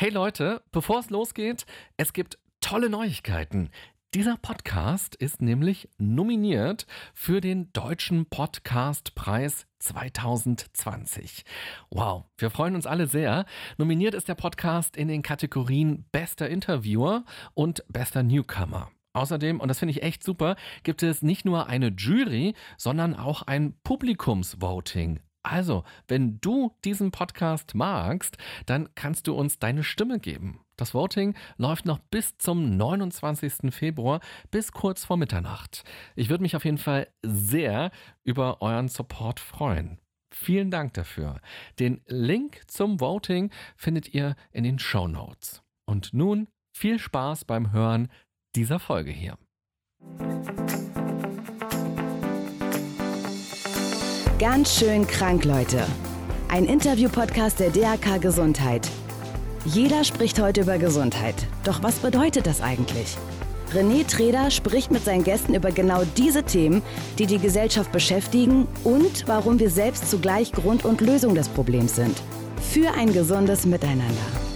Hey Leute, bevor es losgeht, es gibt tolle Neuigkeiten. Dieser Podcast ist nämlich nominiert für den Deutschen Podcastpreis 2020. Wow, wir freuen uns alle sehr. Nominiert ist der Podcast in den Kategorien Bester Interviewer und Bester Newcomer. Außerdem, und das finde ich echt super, gibt es nicht nur eine Jury, sondern auch ein Publikumsvoting. Also, wenn du diesen Podcast magst, dann kannst du uns deine Stimme geben. Das Voting läuft noch bis zum 29. Februar, bis kurz vor Mitternacht. Ich würde mich auf jeden Fall sehr über euren Support freuen. Vielen Dank dafür. Den Link zum Voting findet ihr in den Show Notes. Und nun viel Spaß beim Hören dieser Folge hier. Ganz schön krank, Leute. Ein Interview-Podcast der DAK Gesundheit. Jeder spricht heute über Gesundheit. Doch was bedeutet das eigentlich? René Treder spricht mit seinen Gästen über genau diese Themen, die die Gesellschaft beschäftigen und warum wir selbst zugleich Grund und Lösung des Problems sind. Für ein gesundes Miteinander.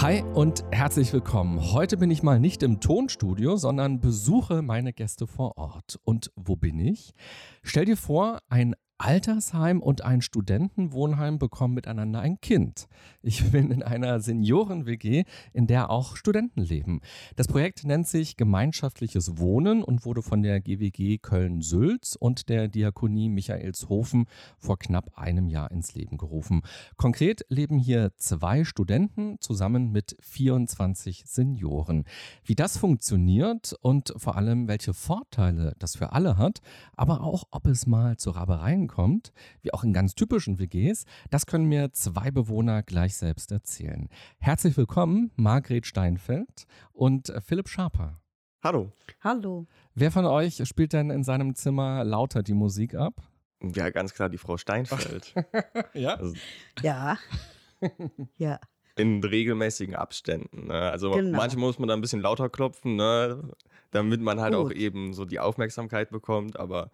Hi und herzlich willkommen. Heute bin ich mal nicht im Tonstudio, sondern besuche meine Gäste vor Ort. Und wo bin ich? Stell dir vor, ein Altersheim und ein Studentenwohnheim bekommen miteinander ein Kind. Ich bin in einer Senioren-WG, in der auch Studenten leben. Das Projekt nennt sich Gemeinschaftliches Wohnen und wurde von der GWG Köln-Sülz und der Diakonie Michaelshofen vor knapp einem Jahr ins Leben gerufen. Konkret leben hier zwei Studenten zusammen mit 24 Senioren. Wie das funktioniert und vor allem welche Vorteile das für alle hat, aber auch ob es mal zu Rabereien kommt, wie auch in ganz typischen WGs, das können mir zwei Bewohner gleich selbst erzählen. Herzlich willkommen, Margret Steinfeld und Philipp Schaper. Hallo. Hallo. Wer von euch spielt denn in seinem Zimmer lauter die Musik ab? Ja, ganz klar die Frau Steinfeld. ja? Also Ja. ja. in regelmäßigen Abständen. Ne? Also Genau. manchmal muss man da ein bisschen lauter klopfen, ne? damit man halt auch Gut. eben so die Aufmerksamkeit bekommt. Aber.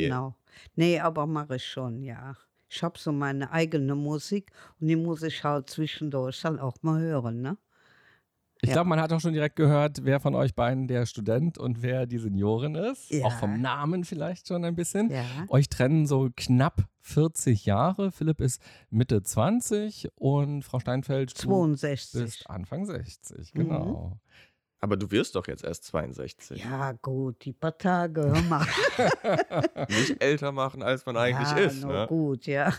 Genau. Nee, aber mache ich schon, ja. Ich habe so meine eigene Musik und die muss ich halt zwischendurch dann auch mal hören, ne? Ich Ja. glaube, man hat auch schon direkt gehört, wer von euch beiden der Student und wer die Seniorin ist. Ja. Auch vom Namen vielleicht schon ein bisschen. Ja. Euch trennen so knapp 40 Jahre. Philipp ist Mitte 20 und Frau Steinfeld, du 62. bist Anfang 60. Mhm. Aber du wirst doch jetzt erst 62. Ja, gut, die paar Tage, hör mal. Nicht älter machen, als man eigentlich ja, ist. Ne? gut, ja.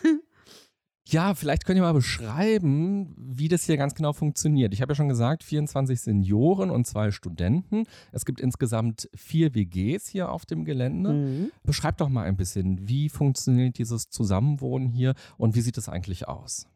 Ja, vielleicht könnt ihr mal beschreiben, wie das hier ganz genau funktioniert. Ich habe ja schon gesagt, 24 Senioren und zwei Studenten. Es gibt insgesamt vier WGs hier auf dem Gelände. Mhm. Beschreibt doch mal ein bisschen, wie funktioniert dieses Zusammenwohnen hier und wie sieht es eigentlich aus?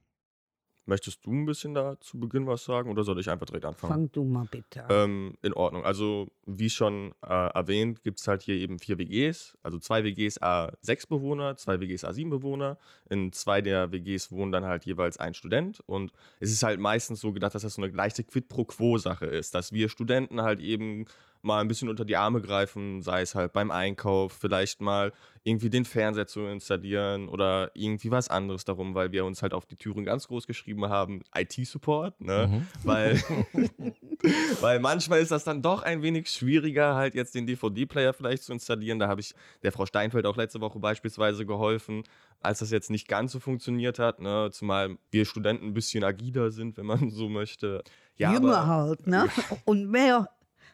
Möchtest du ein bisschen da zu Beginn was sagen oder soll ich einfach direkt anfangen? Fang du mal bitte an. Ähm, in Ordnung. Also, wie schon äh, erwähnt, gibt es halt hier eben vier WGs. Also zwei WGs A6 Bewohner, zwei WGs A7 Bewohner. In zwei der WGs wohnen dann halt jeweils ein Student. Und es ist halt meistens so gedacht, dass das so eine leichte Quid pro Quo-Sache ist. Dass wir Studenten halt eben mal ein bisschen unter die Arme greifen, sei es halt beim Einkauf, vielleicht mal irgendwie den Fernseher zu installieren oder irgendwie was anderes darum, weil wir uns halt auf die Türen ganz groß geschrieben haben, IT-Support, ne? Mhm. Weil, weil manchmal ist das dann doch ein wenig schwieriger, halt jetzt den DVD-Player vielleicht zu installieren. Da habe ich der Frau Steinfeld auch letzte Woche beispielsweise geholfen, als das jetzt nicht ganz so funktioniert hat, ne? Zumal wir Studenten ein bisschen agiler sind, wenn man so möchte. Ja, Jünger aber- halt, ne? Und mehr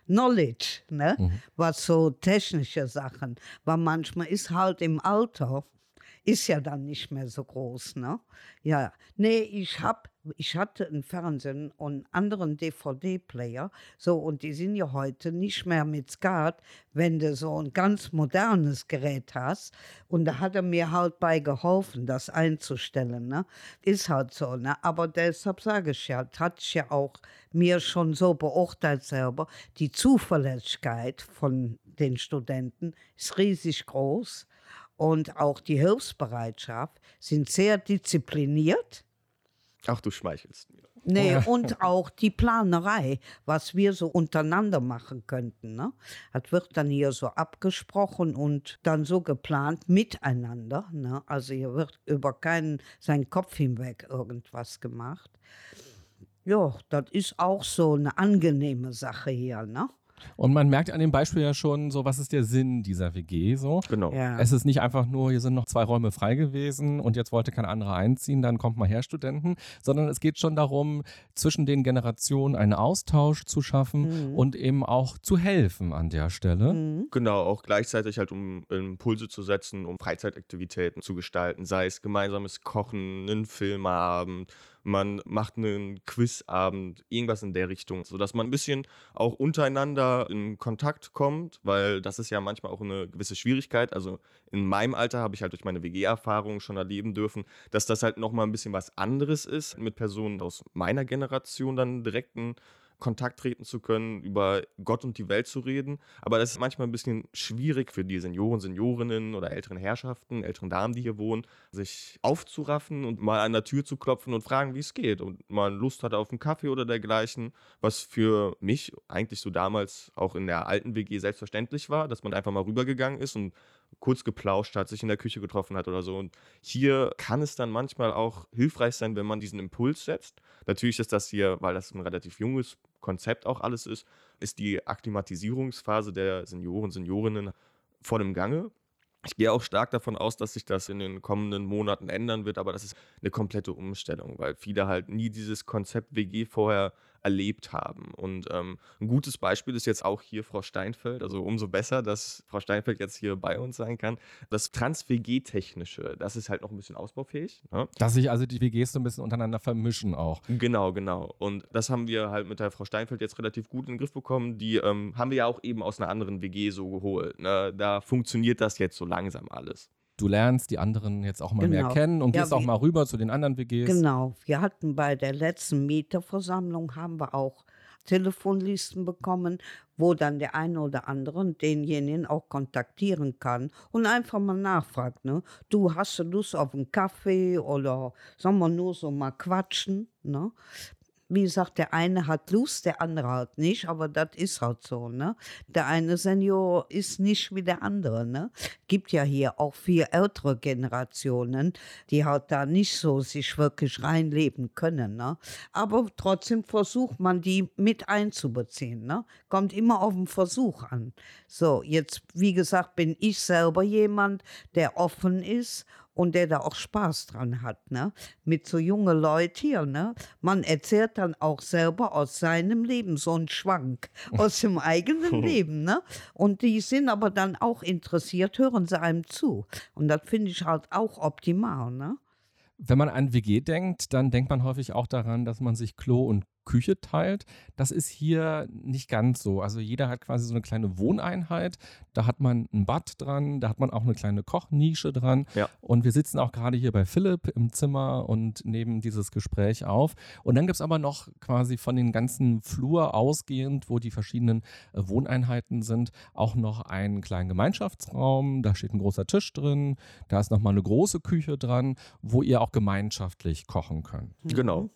Knowledge, ne? Mhm. Was so technische Sachen. Weil manchmal ist halt im Alter, ist ja dann nicht mehr so groß, ne? Ja, nee, ich hab, ich hatte einen Fernsehen und einen anderen DVD-Player, so, und die sind ja heute nicht mehr mit SCART, wenn du so ein ganz modernes Gerät hast. Und da hat er mir halt bei geholfen, das einzustellen, ne? Ist halt so, ne? Aber deshalb sage ich ja, hat ich ja auch mir schon so beurteilt selber, die Zuverlässigkeit von den Studenten ist riesig groß und auch die Hilfsbereitschaft sind sehr diszipliniert. Ach, du schmeichelst mir. Nee, und auch die Planerei, was wir so untereinander machen könnten. Ne? Das wird dann hier so abgesprochen und dann so geplant miteinander. Ne? Also hier wird über keinen seinen Kopf hinweg irgendwas gemacht. Ja, das ist auch so eine angenehme Sache hier, ne? Und man merkt an dem Beispiel ja schon so, was ist der Sinn dieser WG so. Genau. Ja. Es ist nicht einfach nur, hier sind noch zwei Räume frei gewesen und jetzt wollte kein anderer einziehen, dann kommt mal her, Studenten, sondern es geht schon darum, zwischen den Generationen einen Austausch zu schaffen Mhm. und eben auch zu helfen an der Stelle. Mhm. Genau, auch gleichzeitig halt, um Impulse zu setzen, um Freizeitaktivitäten zu gestalten, sei es gemeinsames Kochen, einen Filmabend, man macht einen Quizabend, irgendwas in der Richtung, sodass man ein bisschen auch untereinander in Kontakt kommt, weil das ist ja manchmal auch eine gewisse Schwierigkeit. Also in meinem Alter habe ich halt durch meine WG-Erfahrung schon erleben dürfen, dass das halt nochmal ein bisschen was anderes ist, mit Personen aus meiner Generation dann direkten Kontakt treten zu können, über Gott und die Welt zu reden. Aber das ist manchmal ein bisschen schwierig für die Senioren, Seniorinnen oder älteren Herrschaften, älteren Damen, die hier wohnen, sich aufzuraffen und mal an der Tür zu klopfen und fragen, wie es geht. Und mal Lust hat auf einen Kaffee oder dergleichen, was für mich eigentlich so damals auch in der alten WG selbstverständlich war, dass man einfach mal rübergegangen ist und kurz geplauscht hat, sich in der Küche getroffen hat oder so. Und hier kann es dann manchmal auch hilfreich sein, wenn man diesen Impuls setzt. Natürlich ist das hier, weil das ein relativ junges Konzept auch alles ist, ist die Akklimatisierungsphase der Senioren, Seniorinnen voll im Gange. Ich gehe auch stark davon aus, dass sich das in den kommenden Monaten ändern wird, aber das ist eine komplette Umstellung, weil viele halt nie dieses Konzept WG vorher erlebt haben. Und ähm, ein gutes Beispiel ist jetzt auch hier Frau Steinfeld, also umso besser, dass Frau Steinfeld jetzt hier bei uns sein kann. Das Trans-WG-Technische, das ist halt noch ein bisschen ausbaufähig. Ne? Dass sich also die WGs so ein bisschen untereinander vermischen auch. Genau, genau. Und das haben wir halt mit der Frau Steinfeld jetzt relativ gut in den Griff bekommen. Die ähm, haben wir ja auch eben aus einer anderen WG so geholt. Ne? Da funktioniert das jetzt so langsam alles. Du lernst die anderen jetzt auch mal mehr Genau. kennen und Ja, gehst auch mal rüber zu den anderen WGs. Genau. Wir hatten bei der letzten Mieterversammlung haben wir auch Telefonlisten bekommen, wo dann der eine oder andere denjenigen auch kontaktieren kann und einfach mal nachfragt, ne? Du hast du Lust auf einen Kaffee oder sollen wir nur so mal quatschen, ne? Wie gesagt, der eine hat Lust, der andere halt nicht, aber das ist halt so, ne? Der eine Senior ist nicht wie der andere, ne? Gibt ja hier auch vier ältere Generationen, die halt da nicht so sich wirklich reinleben können, ne? Aber trotzdem versucht man, die mit einzubeziehen, ne? Kommt immer auf den Versuch an. So, jetzt, wie gesagt, bin ich selber jemand, der offen ist und der da auch Spaß dran hat, ne? Mit so jungen Leuten hier, ne? Man erzählt dann auch selber aus seinem Leben so einen Schwank aus dem eigenen Leben, ne? Und die sind aber dann auch interessiert, hören sie einem zu. Und das finde ich halt auch optimal, ne? Wenn man an WG denkt, dann denkt man häufig auch daran, dass man sich Klo und Küche teilt. Das ist hier nicht ganz so. Also jeder hat quasi so eine kleine Wohneinheit. Da hat man ein Bad dran, da hat man auch eine kleine Kochnische dran. Ja. Und wir sitzen auch gerade hier bei Philipp im Zimmer und nehmen dieses Gespräch auf. Und dann gibt es aber noch quasi von den ganzen Flur ausgehend, wo die verschiedenen äh, Wohneinheiten sind, auch noch einen kleinen Gemeinschaftsraum. Da steht ein großer Tisch drin. Da ist nochmal eine große Küche dran, wo ihr auch gemeinschaftlich kochen könnt. Genau.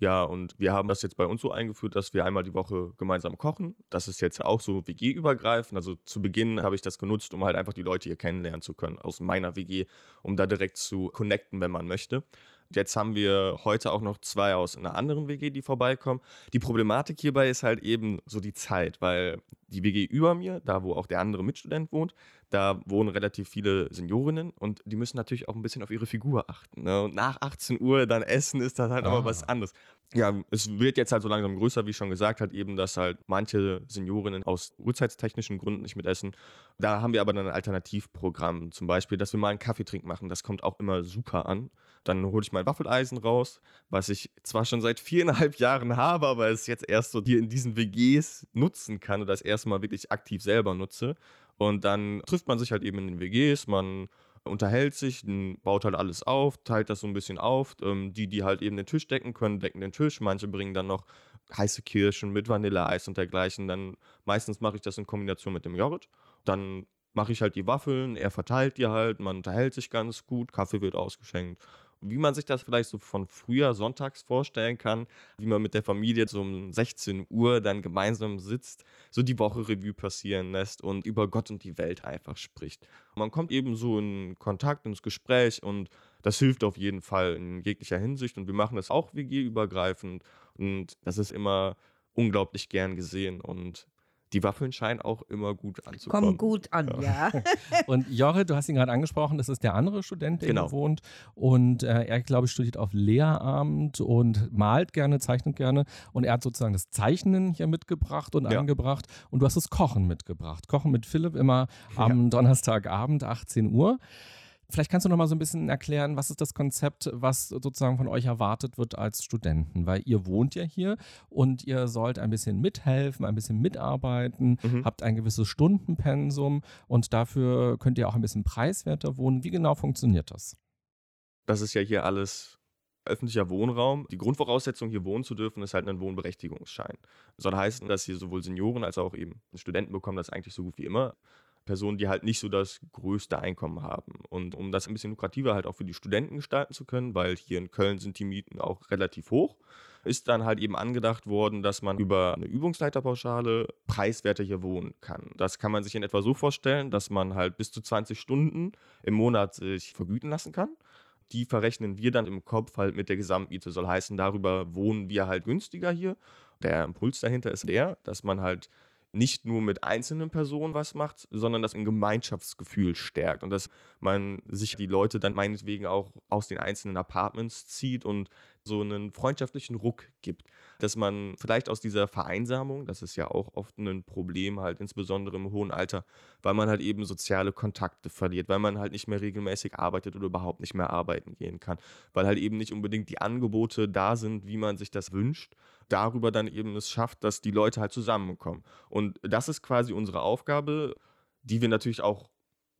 Ja, und wir haben das jetzt bei uns so eingeführt, dass wir einmal die Woche gemeinsam kochen. Das ist jetzt auch so WG-übergreifend. Also zu Beginn habe ich das genutzt, um halt einfach die Leute hier kennenlernen zu können aus meiner WG, um da direkt zu connecten, wenn man möchte. Jetzt haben wir heute auch noch zwei aus einer anderen WG, die vorbeikommen. Die Problematik hierbei ist halt eben so die Zeit, weil die WG über mir, da wo auch der andere Mitstudent wohnt, da wohnen relativ viele Seniorinnen und die müssen natürlich auch ein bisschen auf ihre Figur achten. Ne? Und nach 18 Uhr dann essen ist das halt Ah. aber was anderes. Ja, es wird jetzt halt so langsam größer, wie schon gesagt, halt eben, dass halt manche Seniorinnen aus uhrzeittechnischen Gründen nicht mit essen. Da haben wir aber dann ein Alternativprogramm, zum Beispiel, dass wir mal einen Kaffeetrink machen. Das kommt auch immer super an. Dann hole ich mein Waffeleisen raus, was ich zwar schon seit viereinhalb Jahren habe, aber es jetzt erst so hier in diesen WGs nutzen kann oder das erste Mal wirklich aktiv selber nutze. Und dann trifft man sich halt eben in den WGs, man unterhält sich, baut halt alles auf, teilt das so ein bisschen auf. Ähm, die, die halt eben den Tisch decken können, decken den Tisch. Manche bringen dann noch heiße Kirschen mit Vanilleeis und dergleichen. Dann meistens mache ich das in Kombination mit dem Joghurt. Dann mache ich halt die Waffeln, er verteilt die halt, man unterhält sich ganz gut, Kaffee wird ausgeschenkt. Wie man sich das vielleicht so von früher sonntags vorstellen kann, wie man mit der Familie so um 16 Uhr dann gemeinsam sitzt, so die Woche Revue passieren lässt und über Gott und die Welt einfach spricht. Man kommt eben so in Kontakt, ins Gespräch und das hilft auf jeden Fall in jeglicher Hinsicht und wir machen das auch WG-übergreifend und das ist immer unglaublich gern gesehen und die Waffeln scheinen auch immer gut anzukommen. Kommen gut an, ja. und Jorre, du hast ihn gerade angesprochen, das ist der andere Student, der genau. hier wohnt. Und äh, er, glaube ich, studiert auf Lehramt und malt gerne, zeichnet gerne. Und er hat sozusagen das Zeichnen hier mitgebracht und ja. eingebracht. Und du hast das Kochen mitgebracht. Kochen mit Philipp immer am ja. Donnerstagabend, 18 Uhr. Vielleicht kannst du noch mal so ein bisschen erklären, was ist das Konzept, was sozusagen von euch erwartet wird als Studenten? Weil ihr wohnt ja hier und ihr sollt ein bisschen mithelfen, ein bisschen mitarbeiten, mhm. habt ein gewisses Stundenpensum und dafür könnt ihr auch ein bisschen preiswerter wohnen. Wie genau funktioniert das? Das ist ja hier alles öffentlicher Wohnraum. Die Grundvoraussetzung, hier wohnen zu dürfen, ist halt ein Wohnberechtigungsschein. Das soll heißen, dass hier sowohl Senioren als auch eben Studenten bekommen das eigentlich so gut wie immer. Personen, die halt nicht so das größte Einkommen haben. Und um das ein bisschen lukrativer halt auch für die Studenten gestalten zu können, weil hier in Köln sind die Mieten auch relativ hoch, ist dann halt eben angedacht worden, dass man über eine Übungsleiterpauschale preiswerter hier wohnen kann. Das kann man sich in etwa so vorstellen, dass man halt bis zu 20 Stunden im Monat sich vergüten lassen kann. Die verrechnen wir dann im Kopf halt mit der Gesamtmiete. Soll heißen, darüber wohnen wir halt günstiger hier. Der Impuls dahinter ist der, dass man halt nicht nur mit einzelnen Personen was macht, sondern das ein Gemeinschaftsgefühl stärkt und dass man sich die Leute dann meinetwegen auch aus den einzelnen Apartments zieht und so einen freundschaftlichen Ruck gibt. Dass man vielleicht aus dieser Vereinsamung, das ist ja auch oft ein Problem, halt insbesondere im hohen Alter, weil man halt eben soziale Kontakte verliert, weil man halt nicht mehr regelmäßig arbeitet oder überhaupt nicht mehr arbeiten gehen kann, weil halt eben nicht unbedingt die Angebote da sind, wie man sich das wünscht darüber dann eben es schafft, dass die Leute halt zusammenkommen. Und das ist quasi unsere Aufgabe, die wir natürlich auch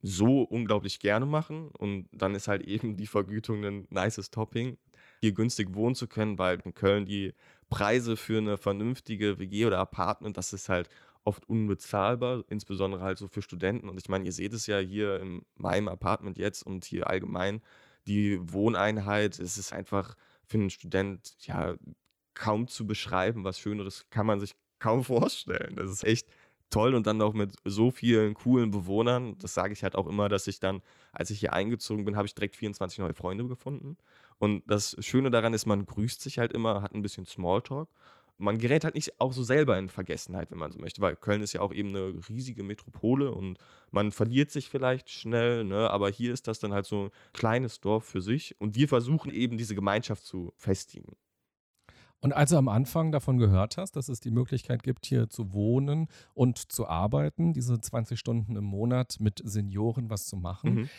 so unglaublich gerne machen. Und dann ist halt eben die Vergütung ein nices Topping, hier günstig wohnen zu können, weil in Köln die Preise für eine vernünftige WG oder Apartment, das ist halt oft unbezahlbar, insbesondere halt so für Studenten. Und ich meine, ihr seht es ja hier in meinem Apartment jetzt und hier allgemein, die Wohneinheit, es ist einfach für einen Student ja kaum zu beschreiben. Was Schöneres kann man sich kaum vorstellen. Das ist echt toll und dann auch mit so vielen coolen Bewohnern. Das sage ich halt auch immer, dass ich dann, als ich hier eingezogen bin, habe ich direkt 24 neue Freunde gefunden. Und das Schöne daran ist, man grüßt sich halt immer, hat ein bisschen Smalltalk. Man gerät halt nicht auch so selber in Vergessenheit, wenn man so möchte, weil Köln ist ja auch eben eine riesige Metropole und man verliert sich vielleicht schnell, ne? aber hier ist das dann halt so ein kleines Dorf für sich und wir versuchen eben diese Gemeinschaft zu festigen. Und als du am Anfang davon gehört hast, dass es die Möglichkeit gibt, hier zu wohnen und zu arbeiten, diese 20 Stunden im Monat mit Senioren was zu machen, mhm.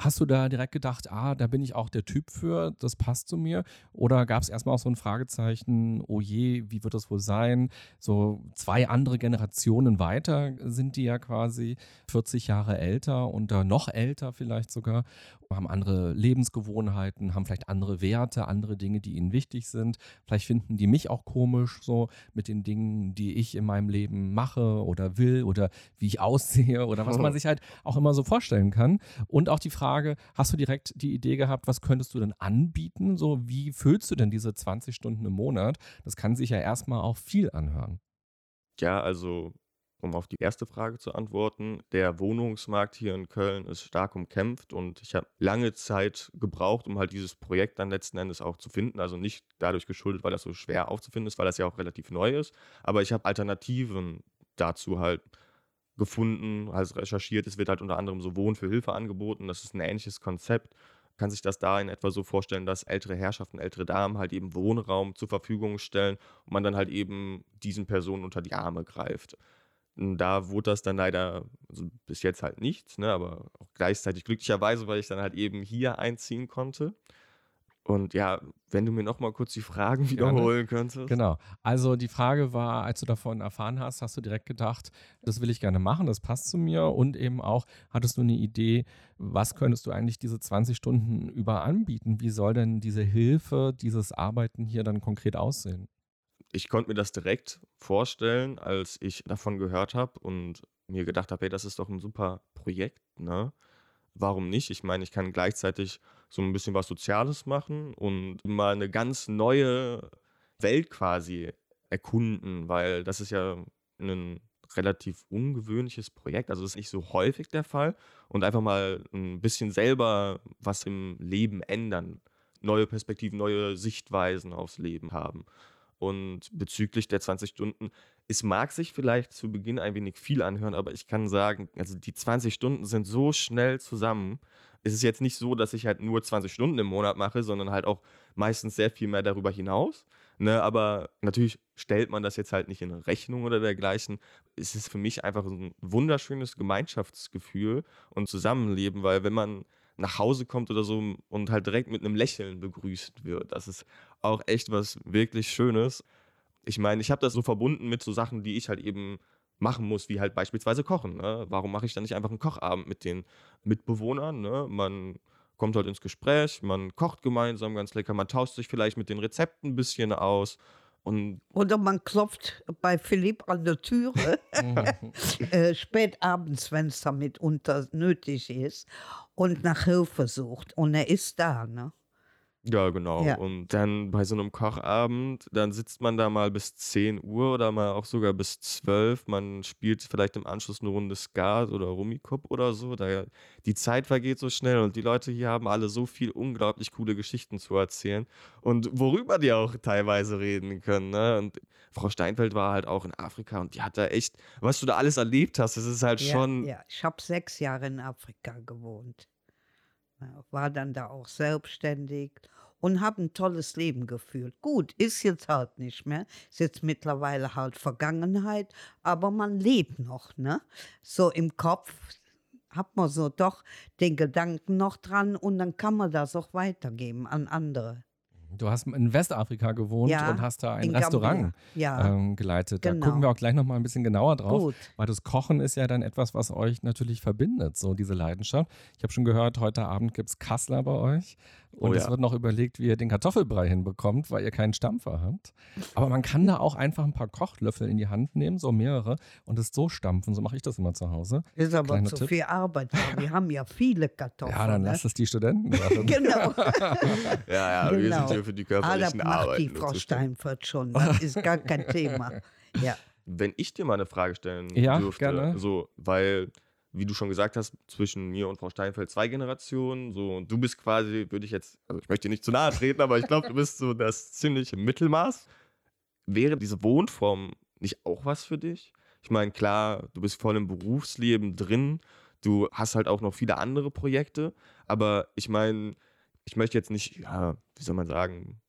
Hast du da direkt gedacht, ah, da bin ich auch der Typ für, das passt zu mir? Oder gab es erstmal auch so ein Fragezeichen, oh je, wie wird das wohl sein? So zwei andere Generationen weiter sind die ja quasi 40 Jahre älter und noch älter vielleicht sogar, haben andere Lebensgewohnheiten, haben vielleicht andere Werte, andere Dinge, die ihnen wichtig sind. Vielleicht finden die mich auch komisch, so mit den Dingen, die ich in meinem Leben mache oder will oder wie ich aussehe oder was man sich halt auch immer so vorstellen kann. Und auch die Frage, Frage, hast du direkt die Idee gehabt, was könntest du denn anbieten? So, wie füllst du denn diese 20 Stunden im Monat? Das kann sich ja erstmal auch viel anhören. Ja, also um auf die erste Frage zu antworten, der Wohnungsmarkt hier in Köln ist stark umkämpft und ich habe lange Zeit gebraucht, um halt dieses Projekt dann letzten Endes auch zu finden. Also nicht dadurch geschuldet, weil das so schwer aufzufinden ist, weil das ja auch relativ neu ist, aber ich habe Alternativen dazu halt gefunden, also recherchiert. Es wird halt unter anderem so Wohnen für Hilfe angeboten. Das ist ein ähnliches Konzept. Kann sich das da in etwa so vorstellen, dass ältere Herrschaften, ältere Damen halt eben Wohnraum zur Verfügung stellen und man dann halt eben diesen Personen unter die Arme greift. Und da wurde das dann leider also bis jetzt halt nichts, ne, aber auch gleichzeitig glücklicherweise, weil ich dann halt eben hier einziehen konnte. Und ja, wenn du mir noch mal kurz die Fragen wiederholen könntest. Genau. Also die Frage war, als du davon erfahren hast, hast du direkt gedacht, das will ich gerne machen, das passt zu mir. Und eben auch, hattest du eine Idee, was könntest du eigentlich diese 20 Stunden über anbieten? Wie soll denn diese Hilfe, dieses Arbeiten hier dann konkret aussehen? Ich konnte mir das direkt vorstellen, als ich davon gehört habe und mir gedacht habe, hey, das ist doch ein super Projekt, ne? Warum nicht? Ich meine, ich kann gleichzeitig so ein bisschen was Soziales machen und mal eine ganz neue Welt quasi erkunden, weil das ist ja ein relativ ungewöhnliches Projekt. Also das ist nicht so häufig der Fall. Und einfach mal ein bisschen selber was im Leben ändern. Neue Perspektiven, neue Sichtweisen aufs Leben haben. Und bezüglich der 20 Stunden, es mag sich vielleicht zu Beginn ein wenig viel anhören, aber ich kann sagen, also die 20 Stunden sind so schnell zusammen. Es ist jetzt nicht so, dass ich halt nur 20 Stunden im Monat mache, sondern halt auch meistens sehr viel mehr darüber hinaus. Ne, aber natürlich stellt man das jetzt halt nicht in Rechnung oder dergleichen. Es ist für mich einfach ein wunderschönes Gemeinschaftsgefühl und Zusammenleben, weil wenn man nach Hause kommt oder so und halt direkt mit einem Lächeln begrüßt wird, das ist auch echt was wirklich Schönes. Ich meine, ich habe das so verbunden mit so Sachen, die ich halt eben machen muss, wie halt beispielsweise Kochen. Ne? Warum mache ich dann nicht einfach einen Kochabend mit den Mitbewohnern? Ne? Man kommt halt ins Gespräch, man kocht gemeinsam ganz lecker, man tauscht sich vielleicht mit den Rezepten ein bisschen aus. Und Oder man klopft bei Philipp an der Türe, äh, spät abends, wenn es damit unter nötig ist, und nach Hilfe sucht. Und er ist da, ne? Ja, genau. Ja. Und dann bei so einem Kochabend, dann sitzt man da mal bis 10 Uhr oder mal auch sogar bis 12. Man spielt vielleicht im Anschluss eine Runde Skat oder Rummikub oder so. Da, die Zeit vergeht so schnell und die Leute hier haben alle so viel unglaublich coole Geschichten zu erzählen und worüber die auch teilweise reden können. Ne? Und Frau Steinfeld war halt auch in Afrika und die hat da echt, was du da alles erlebt hast, das ist halt Ja, schon. ja. ich habe sechs Jahre in Afrika gewohnt. War dann da auch selbstständig und habe ein tolles Leben geführt. Gut, ist jetzt halt nicht mehr, ist jetzt mittlerweile halt Vergangenheit, aber man lebt noch, ne? So im Kopf hat man so doch den Gedanken noch dran und dann kann man das auch weitergeben an andere. Du hast in Westafrika gewohnt Ja, und hast da ein in Restaurant. Ja, ähm, geleitet. Da genau. gucken wir auch gleich nochmal ein bisschen genauer drauf. gut. Weil das Kochen ist ja dann etwas, was euch natürlich verbindet, so diese Leidenschaft. Ich habe schon gehört, heute Abend gibt es Kassler bei euch. Und Oh es ja. wird noch überlegt, wie ihr den Kartoffelbrei hinbekommt, weil ihr keinen Stampfer habt. Aber man kann da auch einfach ein paar Kochlöffel in die Hand nehmen, so mehrere, und es so stampfen. So mache ich das immer zu Hause. Ist aber Kleiner zu Tipp. viel Arbeit. Wir haben ja viele Kartoffeln. Ja, dann ne? lasst es die Studenten machen. Genau. Ja, ja, wir Genau. sind hier für die Ah, das körperlichen macht Arbeiten. die Frau. Steinfurt schon. Das ist gar kein Thema. Ja. Wenn ich dir mal eine Frage stellen Ja, dürfte, gerne. so, weil, wie du schon gesagt hast, zwischen mir und Frau Steinfeld zwei Generationen, so, und du bist quasi, würde ich jetzt, also ich möchte dir nicht zu nahe treten, aber ich glaube, du bist so das ziemliche Mittelmaß. Wäre diese Wohnform nicht auch was für dich? Ich meine, klar, du bist voll im Berufsleben drin, du hast halt auch noch viele andere Projekte, aber ich meine, ich möchte jetzt nicht, ja, wie soll man sagen,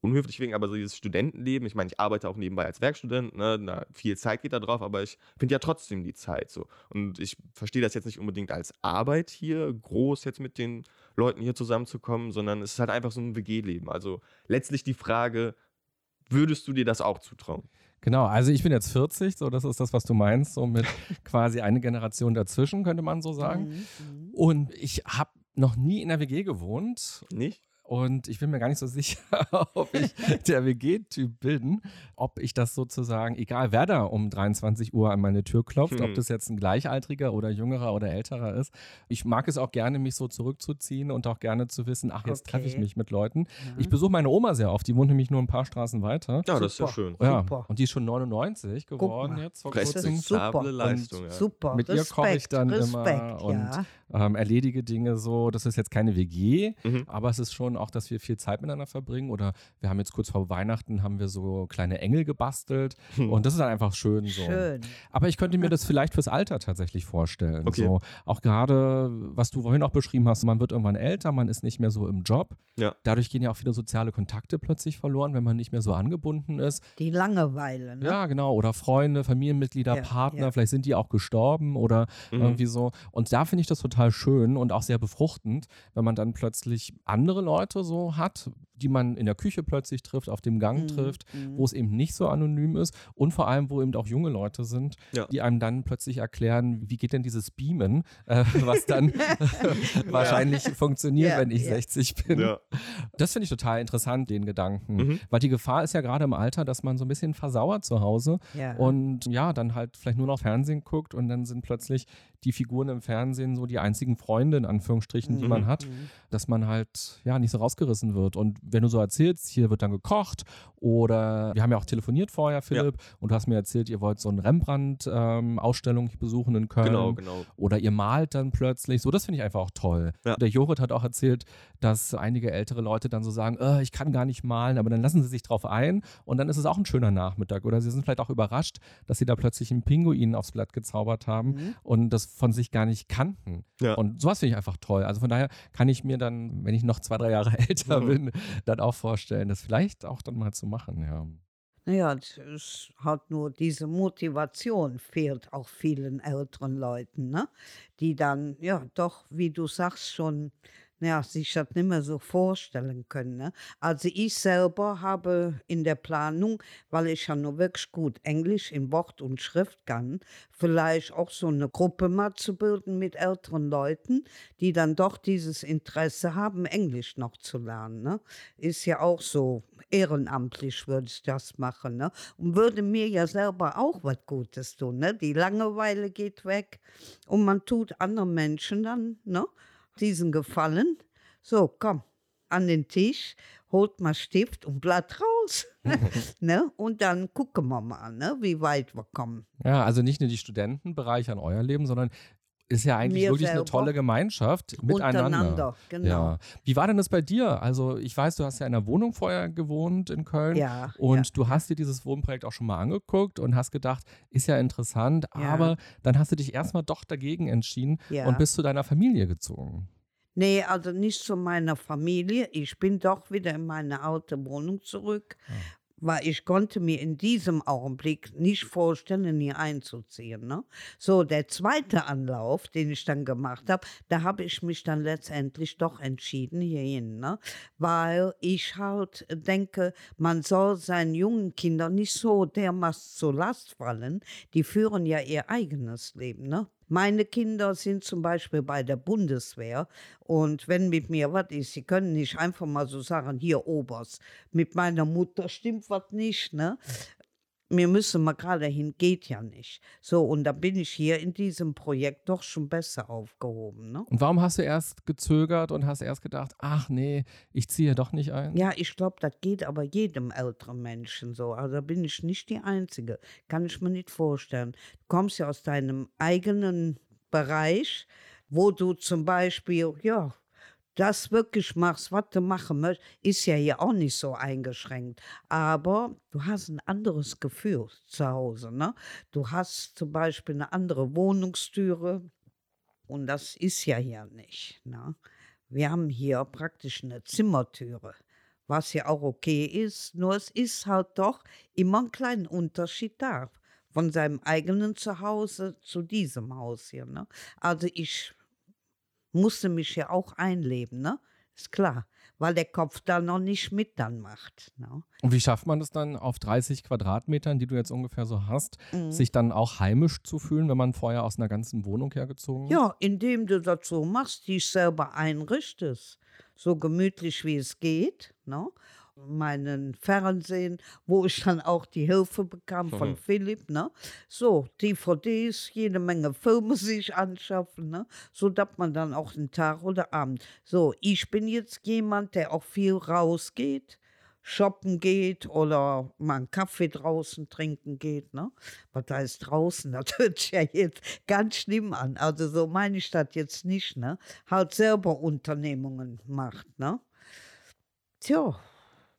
unhöflich wegen, aber so dieses Studentenleben, ich meine, ich arbeite auch nebenbei als Werkstudent, ne, na, viel Zeit geht da drauf, aber ich finde ja trotzdem die Zeit so. Und ich verstehe das jetzt nicht unbedingt als Arbeit hier, groß jetzt mit den Leuten hier zusammenzukommen, sondern es ist halt einfach so ein WG-Leben. Also letztlich die Frage, würdest du dir das auch zutrauen? Genau, also ich bin jetzt 40, so das ist das, was du meinst, so mit quasi eine Generation dazwischen, könnte man so sagen. Mhm. Und ich habe noch nie in der WG gewohnt Nicht? Und ich bin mir gar nicht so sicher, ob ich der WG-Typ bin, ob ich das sozusagen, egal wer da um 23 Uhr an meine Tür klopft, ob Hm. das jetzt ein Gleichaltriger oder jüngerer oder älterer ist. Ich mag es auch gerne, mich so zurückzuziehen und auch gerne zu wissen, ach, jetzt treffe ich Okay. mich mit Leuten. Ja. Ich besuche meine Oma sehr oft, die wohnt nämlich nur ein paar Straßen weiter. Ja, das ist ja schön. Ja, Super. und die ist schon 99 geworden mal. jetzt vor Das ist kurzem. super. Leistung, ja. Super. Mit ihr Respekt, koche ich dann Respekt, immer und ja. ähm, erledige Dinge so. Das ist jetzt keine WG, Mhm. aber es ist schon auch, dass wir viel Zeit miteinander verbringen. Oder wir haben jetzt kurz vor Weihnachten haben wir so kleine Engel gebastelt und das ist dann einfach schön so. Schön. Aber ich könnte mir das vielleicht fürs Alter tatsächlich vorstellen. Okay. So, auch gerade, was du vorhin auch beschrieben hast, man wird irgendwann älter, man ist nicht mehr so im Job. Ja. Dadurch gehen ja auch viele soziale Kontakte plötzlich verloren, wenn man nicht mehr so angebunden ist. Die Langeweile. Ne? Ja, genau. Oder Freunde, Familienmitglieder, Ja, Partner, ja. vielleicht sind die auch gestorben oder Mhm. irgendwie so. Und da finde ich das total schön und auch sehr befruchtend, wenn man dann plötzlich andere Leute so hat, die man in der Küche plötzlich trifft, auf dem Gang Mhm, trifft, mhm. wo es eben nicht so anonym ist und vor allem, wo eben auch junge Leute sind, Ja. die einem dann plötzlich erklären, wie geht denn dieses Beamen, äh, was dann wahrscheinlich funktioniert, Ja, wenn ich ja. 60 bin. Ja. Das finde ich total interessant, den Gedanken. Mhm. Weil die Gefahr ist ja gerade im Alter, dass man so ein bisschen versauert zu Hause Ja. und ja, dann halt vielleicht nur noch Fernsehen guckt und dann sind plötzlich die Figuren im Fernsehen so die einzigen Freunde, in Anführungsstrichen, die man Mhm. hat, dass man halt ja nicht so rausgerissen wird. Und wenn du so erzählst, hier wird dann gekocht oder wir haben ja auch telefoniert vorher, Philipp, und du hast mir erzählt, ihr wollt so eine Rembrandt-Ausstellung besuchen in Köln. Genau, genau. Oder ihr malt dann plötzlich. So, das finde ich einfach auch toll. Ja. Der Jorit hat auch erzählt, dass einige ältere Leute dann so sagen, äh, ich kann gar nicht malen, aber dann lassen sie sich drauf ein und dann ist es auch ein schöner Nachmittag. Oder sie sind vielleicht auch überrascht, dass sie da plötzlich einen Pinguin aufs Blatt gezaubert haben Mhm. und das von sich gar nicht kannten. Ja. Und sowas finde ich einfach toll. Also von daher kann ich mir dann, wenn ich noch zwei, drei Jahre älter Mhm. bin, dann auch vorstellen, das vielleicht auch dann mal zu machen, ja. Naja, es halt nur diese Motivation fehlt auch vielen älteren Leuten, ne? die dann, ja, doch, wie du sagst, schon ja, sich das nicht mehr so vorstellen können. Ne? Also ich selber habe in der Planung, weil ich ja nur wirklich gut Englisch in Wort und Schrift kann, vielleicht auch so eine Gruppe mal zu bilden mit älteren Leuten, die dann doch dieses Interesse haben, Englisch noch zu lernen. Ne? Ist ja auch so ehrenamtlich würde ich das machen. Ne? Und würde mir ja selber auch was Gutes tun. Ne? Die Langeweile geht weg und man tut anderen Menschen dann ne, diesen Gefallen. So, komm, an den Tisch, holt mal Stift und Blatt raus. ne? Und dann gucken wir mal, ne, wie weit wir kommen. Ja, also nicht nur die Studenten bereichern euer Leben, sondern ist ja eigentlich Mir wirklich eine tolle Gemeinschaft miteinander. Genau. Ja. Wie war denn das bei dir? Also ich weiß, du hast ja in einer Wohnung vorher gewohnt in Köln. Ja, Und ja. du hast dir dieses Wohnprojekt auch schon mal angeguckt und hast gedacht, ist ja interessant, Ja. aber dann hast du dich erstmal doch dagegen entschieden und bist zu deiner Familie gezogen. Nee, also nicht zu meiner Familie. Ich bin doch wieder in meine alte Wohnung zurück, weil ich konnte mir in diesem Augenblick nicht vorstellen, hier einzuziehen. Ne? So, der zweite Anlauf, den ich dann gemacht habe, da habe ich mich dann letztendlich doch entschieden hierhin, ne? weil ich halt denke, man soll seinen jungen Kindern nicht so dermaßen zur Last fallen. Die führen ja ihr eigenes Leben. Ne? Meine Kinder sind zum Beispiel bei der Bundeswehr und wenn mit mir was ist, sie können nicht einfach mal so sagen, hier Oberst, mit meiner Mutter stimmt was nicht, ne? Wir müssen mal gerade hin, geht ja nicht. So, und da bin ich hier in diesem Projekt doch schon besser aufgehoben, ne? Und warum hast du erst gezögert und hast erst gedacht, ach nee, ich ziehe doch nicht ein? Ja, ich glaube, das geht aber jedem älteren Menschen so. Also da bin ich nicht die Einzige. Kann ich mir nicht vorstellen. Du kommst ja aus deinem eigenen Bereich, wo du zum Beispiel, ja, das wirklich machst, was du machen möchtest, ist ja hier auch nicht so eingeschränkt. Aber du hast ein anderes Gefühl zu Hause. Ne? Du hast zum Beispiel eine andere Wohnungstüre. Und das ist ja hier nicht. Ne? Wir haben hier praktisch eine Zimmertüre, was ja auch okay ist, nur es ist halt doch immer ein kleiner Unterschied da. Von seinem eigenen Zuhause zu diesem Haus hier. Ne? Also ich musste mich ja auch einleben, ne? Ist klar, weil der Kopf da noch nicht mit dann macht. Ne? Und wie schafft man das dann auf 30 Quadratmetern, die du jetzt ungefähr so hast, Mhm. sich dann auch heimisch zu fühlen, wenn man vorher aus einer ganzen Wohnung hergezogen ist? Ja, indem du das so machst, dich selber einrichtest, so gemütlich wie es geht, ne? Meinen Fernsehen, wo ich dann auch die Hilfe bekam von Mhm. Philipp, ne? So, DVDs, jede Menge Filme sich anschaffen, ne? So dass man dann auch den Tag oder Abend. So, ich bin jetzt jemand, der auch viel rausgeht, shoppen geht oder mal einen Kaffee draußen trinken geht, ne? Was heißt draußen? Das hört sich ja jetzt ganz schlimm an. Also so meine ich das jetzt nicht, ne? Halt selber Unternehmungen macht, ne? Tja,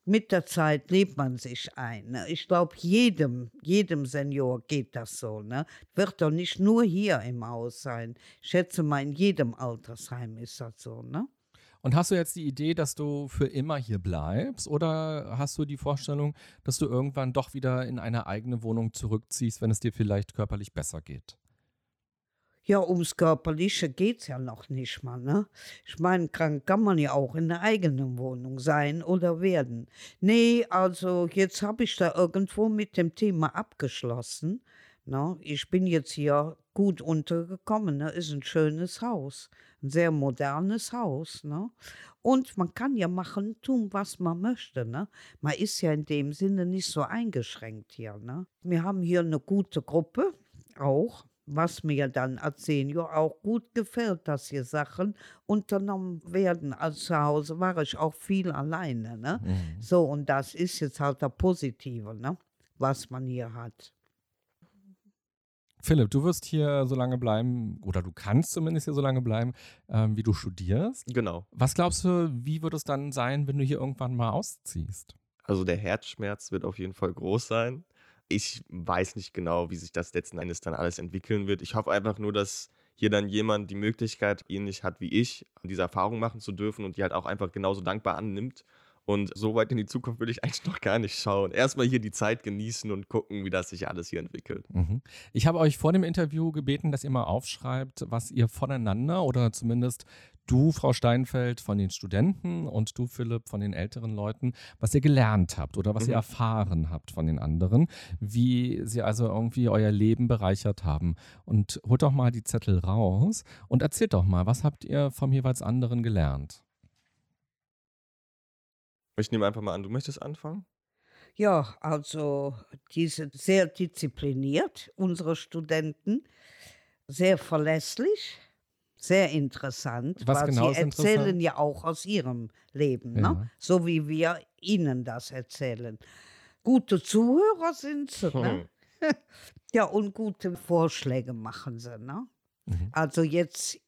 mit der Zeit lebt man sich ein. Ne? Ich glaube, jedem, jedem Senior geht das so. Ne? Wird doch nicht nur hier im Haus sein. Ich schätze mal, in jedem Altersheim ist das so. Ne? Und hast du jetzt die Idee, dass du für immer hier bleibst oder hast du die Vorstellung, dass du irgendwann doch wieder in eine eigene Wohnung zurückziehst, wenn es dir vielleicht körperlich besser geht? Ja, ums Körperliche geht es ja noch nicht mal. Ne? Ich meine, krank kann man ja auch in der eigenen Wohnung sein oder werden. Nee, also jetzt habe ich da irgendwo mit dem Thema abgeschlossen. Ne? Ich bin jetzt hier gut untergekommen. Ne? Ist ein schönes Haus, ein sehr modernes Haus. Ne? Und man kann ja machen, tun, was man möchte. Ne? Man ist ja in dem Sinne nicht so eingeschränkt hier. Ne? Wir haben hier eine gute Gruppe auch was mir dann als Senior auch gut gefällt, dass hier Sachen unternommen werden. Also zu Hause war ich auch viel alleine. Ne? Mhm. So, und das ist jetzt halt das Positive, ne? was man hier hat. Philipp, du wirst hier so lange bleiben, oder du kannst zumindest hier so lange bleiben, ähm, wie du studierst. Genau. Was glaubst du, wie wird es dann sein, wenn du hier irgendwann mal ausziehst? Also der Herzschmerz wird auf jeden Fall groß sein. Ich weiß nicht genau, wie sich das letzten Endes dann alles entwickeln wird. Ich hoffe einfach nur, dass hier dann jemand die Möglichkeit ähnlich hat wie ich, diese Erfahrung machen zu dürfen und die halt auch einfach genauso dankbar annimmt. Und so weit in die Zukunft will ich eigentlich noch gar nicht schauen. Erstmal hier die Zeit genießen und gucken, wie das sich alles hier entwickelt. Mhm. Ich habe euch vor dem Interview gebeten, dass ihr mal aufschreibt, was ihr voneinander oder zumindest du, Frau Steinfeld, von den Studenten und du, Philipp, von den älteren Leuten, was ihr gelernt habt oder was ihr Mhm. erfahren habt von den anderen, wie sie also irgendwie euer Leben bereichert haben. Und holt doch mal die Zettel raus und erzählt doch mal, was habt ihr vom jeweils anderen gelernt? Ich nehme einfach mal an, du möchtest anfangen? Ja, also die sind sehr diszipliniert, unsere Studenten, sehr verlässlich, sehr interessant, Was weil genau sie ist erzählen interessant? ja auch aus ihrem Leben, Ja. ne? so wie wir ihnen das erzählen. Gute Zuhörer sind sie, ne? ja, und gute Vorschläge machen sie. Ne? Mhm. Also jetzt,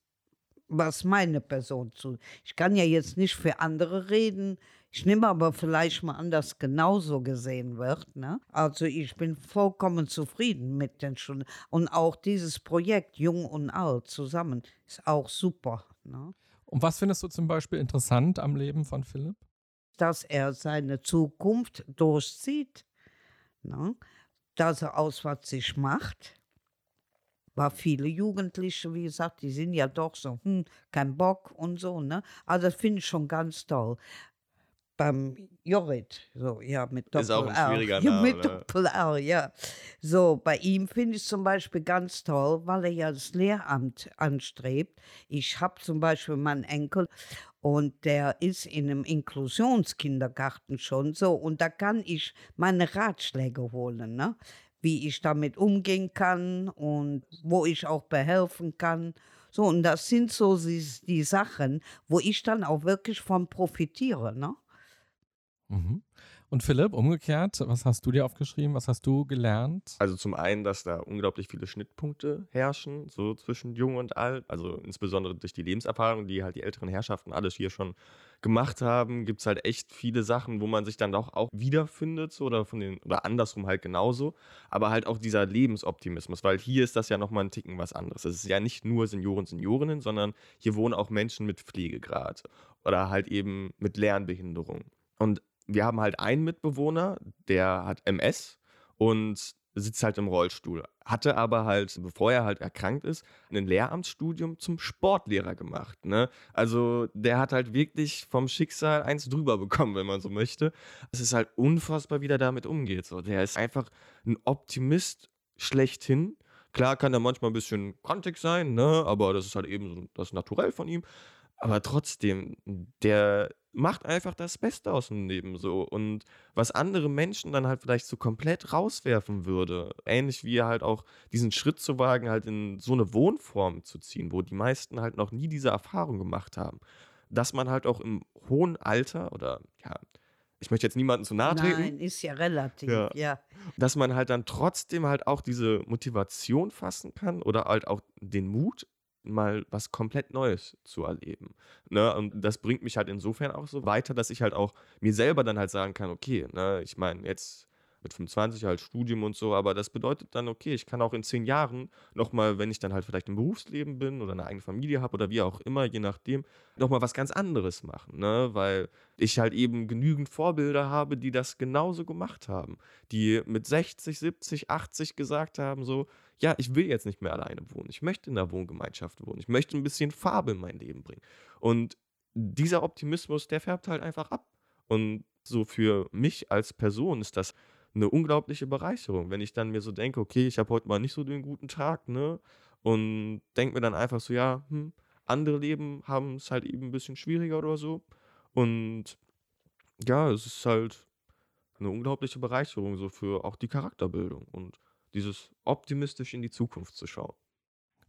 was meine Person zu. Ich kann ja jetzt nicht für andere reden. Ich nehme aber vielleicht mal an, dass genauso gesehen wird. Ne? Also ich bin vollkommen zufrieden mit den Stunden. Und auch dieses Projekt Jung und Alt zusammen ist auch super. Ne? Und was findest du zum Beispiel interessant am Leben von Philipp? Dass er seine Zukunft durchzieht. Ne? Dass er aus was sich macht. War viele Jugendliche, wie gesagt, die sind ja doch so, hm, kein Bock und so, ne? Also das finde ich schon ganz toll. Beim Jorrit, so, ja, mit Doppel Ist auch ein R. schwieriger ja, Name, Mit? Doppel R, ja. So, bei ihm finde ich zum Beispiel ganz toll, weil er ja das Lehramt anstrebt. Ich habe zum Beispiel meinen Enkel und der ist in einem Inklusionskindergarten schon so und da kann ich meine Ratschläge holen, ne? wie ich damit umgehen kann und wo ich auch behelfen kann. So, und das sind so die, die Sachen, wo ich dann auch wirklich von profitiere. Ne? Mhm. Und Philipp, umgekehrt, was hast du dir aufgeschrieben? Was hast du gelernt? Also zum einen, dass da unglaublich viele Schnittpunkte herrschen, so zwischen Jung und Alt. Also insbesondere durch die Lebenserfahrung, die halt die älteren Herrschaften alles hier schon gemacht haben, gibt es halt echt viele Sachen, wo man sich dann doch auch wiederfindet, so, oder von den, oder andersrum halt genauso. Aber halt auch dieser Lebensoptimismus, weil hier ist das ja nochmal ein Ticken was anderes. Es ist ja nicht nur Senioren, Seniorinnen, sondern hier wohnen auch Menschen mit Pflegegrad oder halt eben mit Lernbehinderung. Und wir haben halt einen Mitbewohner, der hat MS und sitzt halt im Rollstuhl. Hatte aber halt, bevor er halt erkrankt ist, ein Lehramtsstudium zum Sportlehrer gemacht. Ne? Also der hat halt wirklich vom Schicksal eins drüber bekommen, wenn man so möchte. Es ist halt unfassbar, wie der damit umgeht. So. Der ist einfach ein Optimist schlechthin. Klar kann er manchmal ein bisschen kantig sein, ne? aber das ist halt eben so das Naturell von ihm. Aber trotzdem, der macht einfach das Beste aus dem Leben so. Und was andere Menschen dann halt vielleicht so komplett rauswerfen würde, ähnlich wie halt auch diesen Schritt zu wagen, halt in so eine Wohnform zu ziehen, wo die meisten halt noch nie diese Erfahrung gemacht haben. Dass man halt auch im hohen Alter oder ja, ich möchte jetzt niemandem zu nahe treten, Nein, ist ja relativ, Ja. ja. dass man halt dann trotzdem halt auch diese Motivation fassen kann oder halt auch den Mut, mal was komplett Neues zu erleben. Ne? Und das bringt mich halt insofern auch so weiter, dass ich halt auch mir selber dann halt sagen kann, okay, ne, ich meine, jetzt mit 25 halt Studium und so, aber das bedeutet dann, okay, ich kann auch in zehn Jahren nochmal, wenn ich dann halt vielleicht im Berufsleben bin oder eine eigene Familie habe oder wie auch immer, je nachdem, nochmal was ganz anderes machen, ne? weil ich halt eben genügend Vorbilder habe, die das genauso gemacht haben, die mit 60, 70, 80 gesagt haben, so, ja, ich will jetzt nicht mehr alleine wohnen, ich möchte in einer Wohngemeinschaft wohnen, ich möchte ein bisschen Farbe in mein Leben bringen. Und dieser Optimismus, der färbt halt einfach ab. Und so für mich als Person ist das eine unglaubliche Bereicherung, wenn ich dann mir so denke, okay, ich habe heute mal nicht so den guten Tag, ne? Und denke mir dann einfach so, ja, hm, andere Leben haben es halt eben ein bisschen schwieriger oder so. Und ja, es ist halt eine unglaubliche Bereicherung so für auch die Charakterbildung und dieses optimistisch in die Zukunft zu schauen.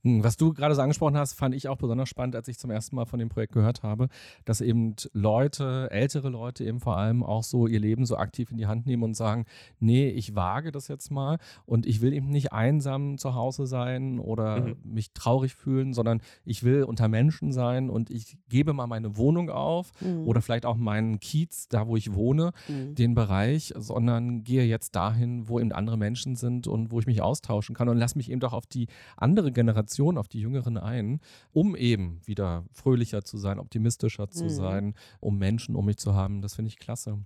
Hm, Was du gerade so angesprochen hast, fand ich auch besonders spannend, als ich zum ersten Mal von dem Projekt gehört habe, dass eben Leute, ältere Leute eben vor allem auch so ihr Leben so aktiv in die Hand nehmen und sagen, nee, ich wage das jetzt mal und ich will eben nicht einsam zu Hause sein oder Mhm. mich traurig fühlen, sondern ich will unter Menschen sein und ich gebe mal meine Wohnung auf Mhm. oder vielleicht auch meinen Kiez, da wo ich wohne, Mhm. den Bereich, sondern gehe jetzt dahin, wo eben andere Menschen sind und wo ich mich austauschen kann und lass mich eben doch auf die andere Generation, auf die Jüngeren ein, um eben wieder fröhlicher zu sein, optimistischer zu Mhm. sein, um Menschen um mich zu haben. Das finde ich klasse.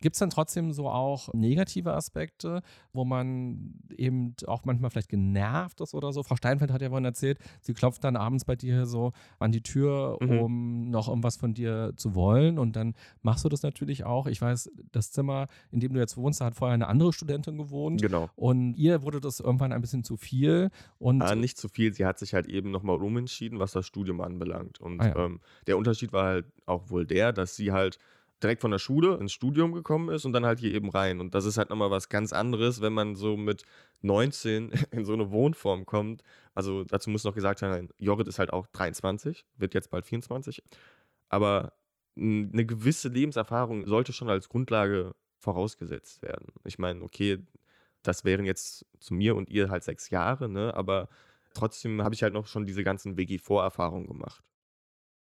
Gibt es dann trotzdem so auch negative Aspekte, wo man eben auch manchmal vielleicht genervt ist oder so? Frau Steinfeld hat ja vorhin erzählt, sie klopft dann abends bei dir so an die Tür, Mhm. um noch irgendwas von dir zu wollen und dann machst du das natürlich auch. Ich weiß, das Zimmer, in dem du jetzt wohnst, da hat vorher eine andere Studentin gewohnt Genau. und ihr wurde das irgendwann ein bisschen zu viel und Ah, nicht zu viel. Sie hat sich halt eben nochmal umentschieden, was das Studium anbelangt. Und Ah, ja. ähm, der Unterschied war halt auch wohl der, dass sie halt direkt von der Schule ins Studium gekommen ist und dann halt hier eben rein. Und das ist halt nochmal was ganz anderes, wenn man so mit 19 in so eine Wohnform kommt. Also dazu muss noch gesagt sein, Jorrit ist halt auch 23, wird jetzt bald 24. Aber eine gewisse Lebenserfahrung sollte schon als Grundlage vorausgesetzt werden. Ich meine, okay, das wären jetzt zu mir und ihr halt sechs Jahre, ne? Aber trotzdem habe ich halt noch schon diese ganzen WG-Vorerfahrungen gemacht.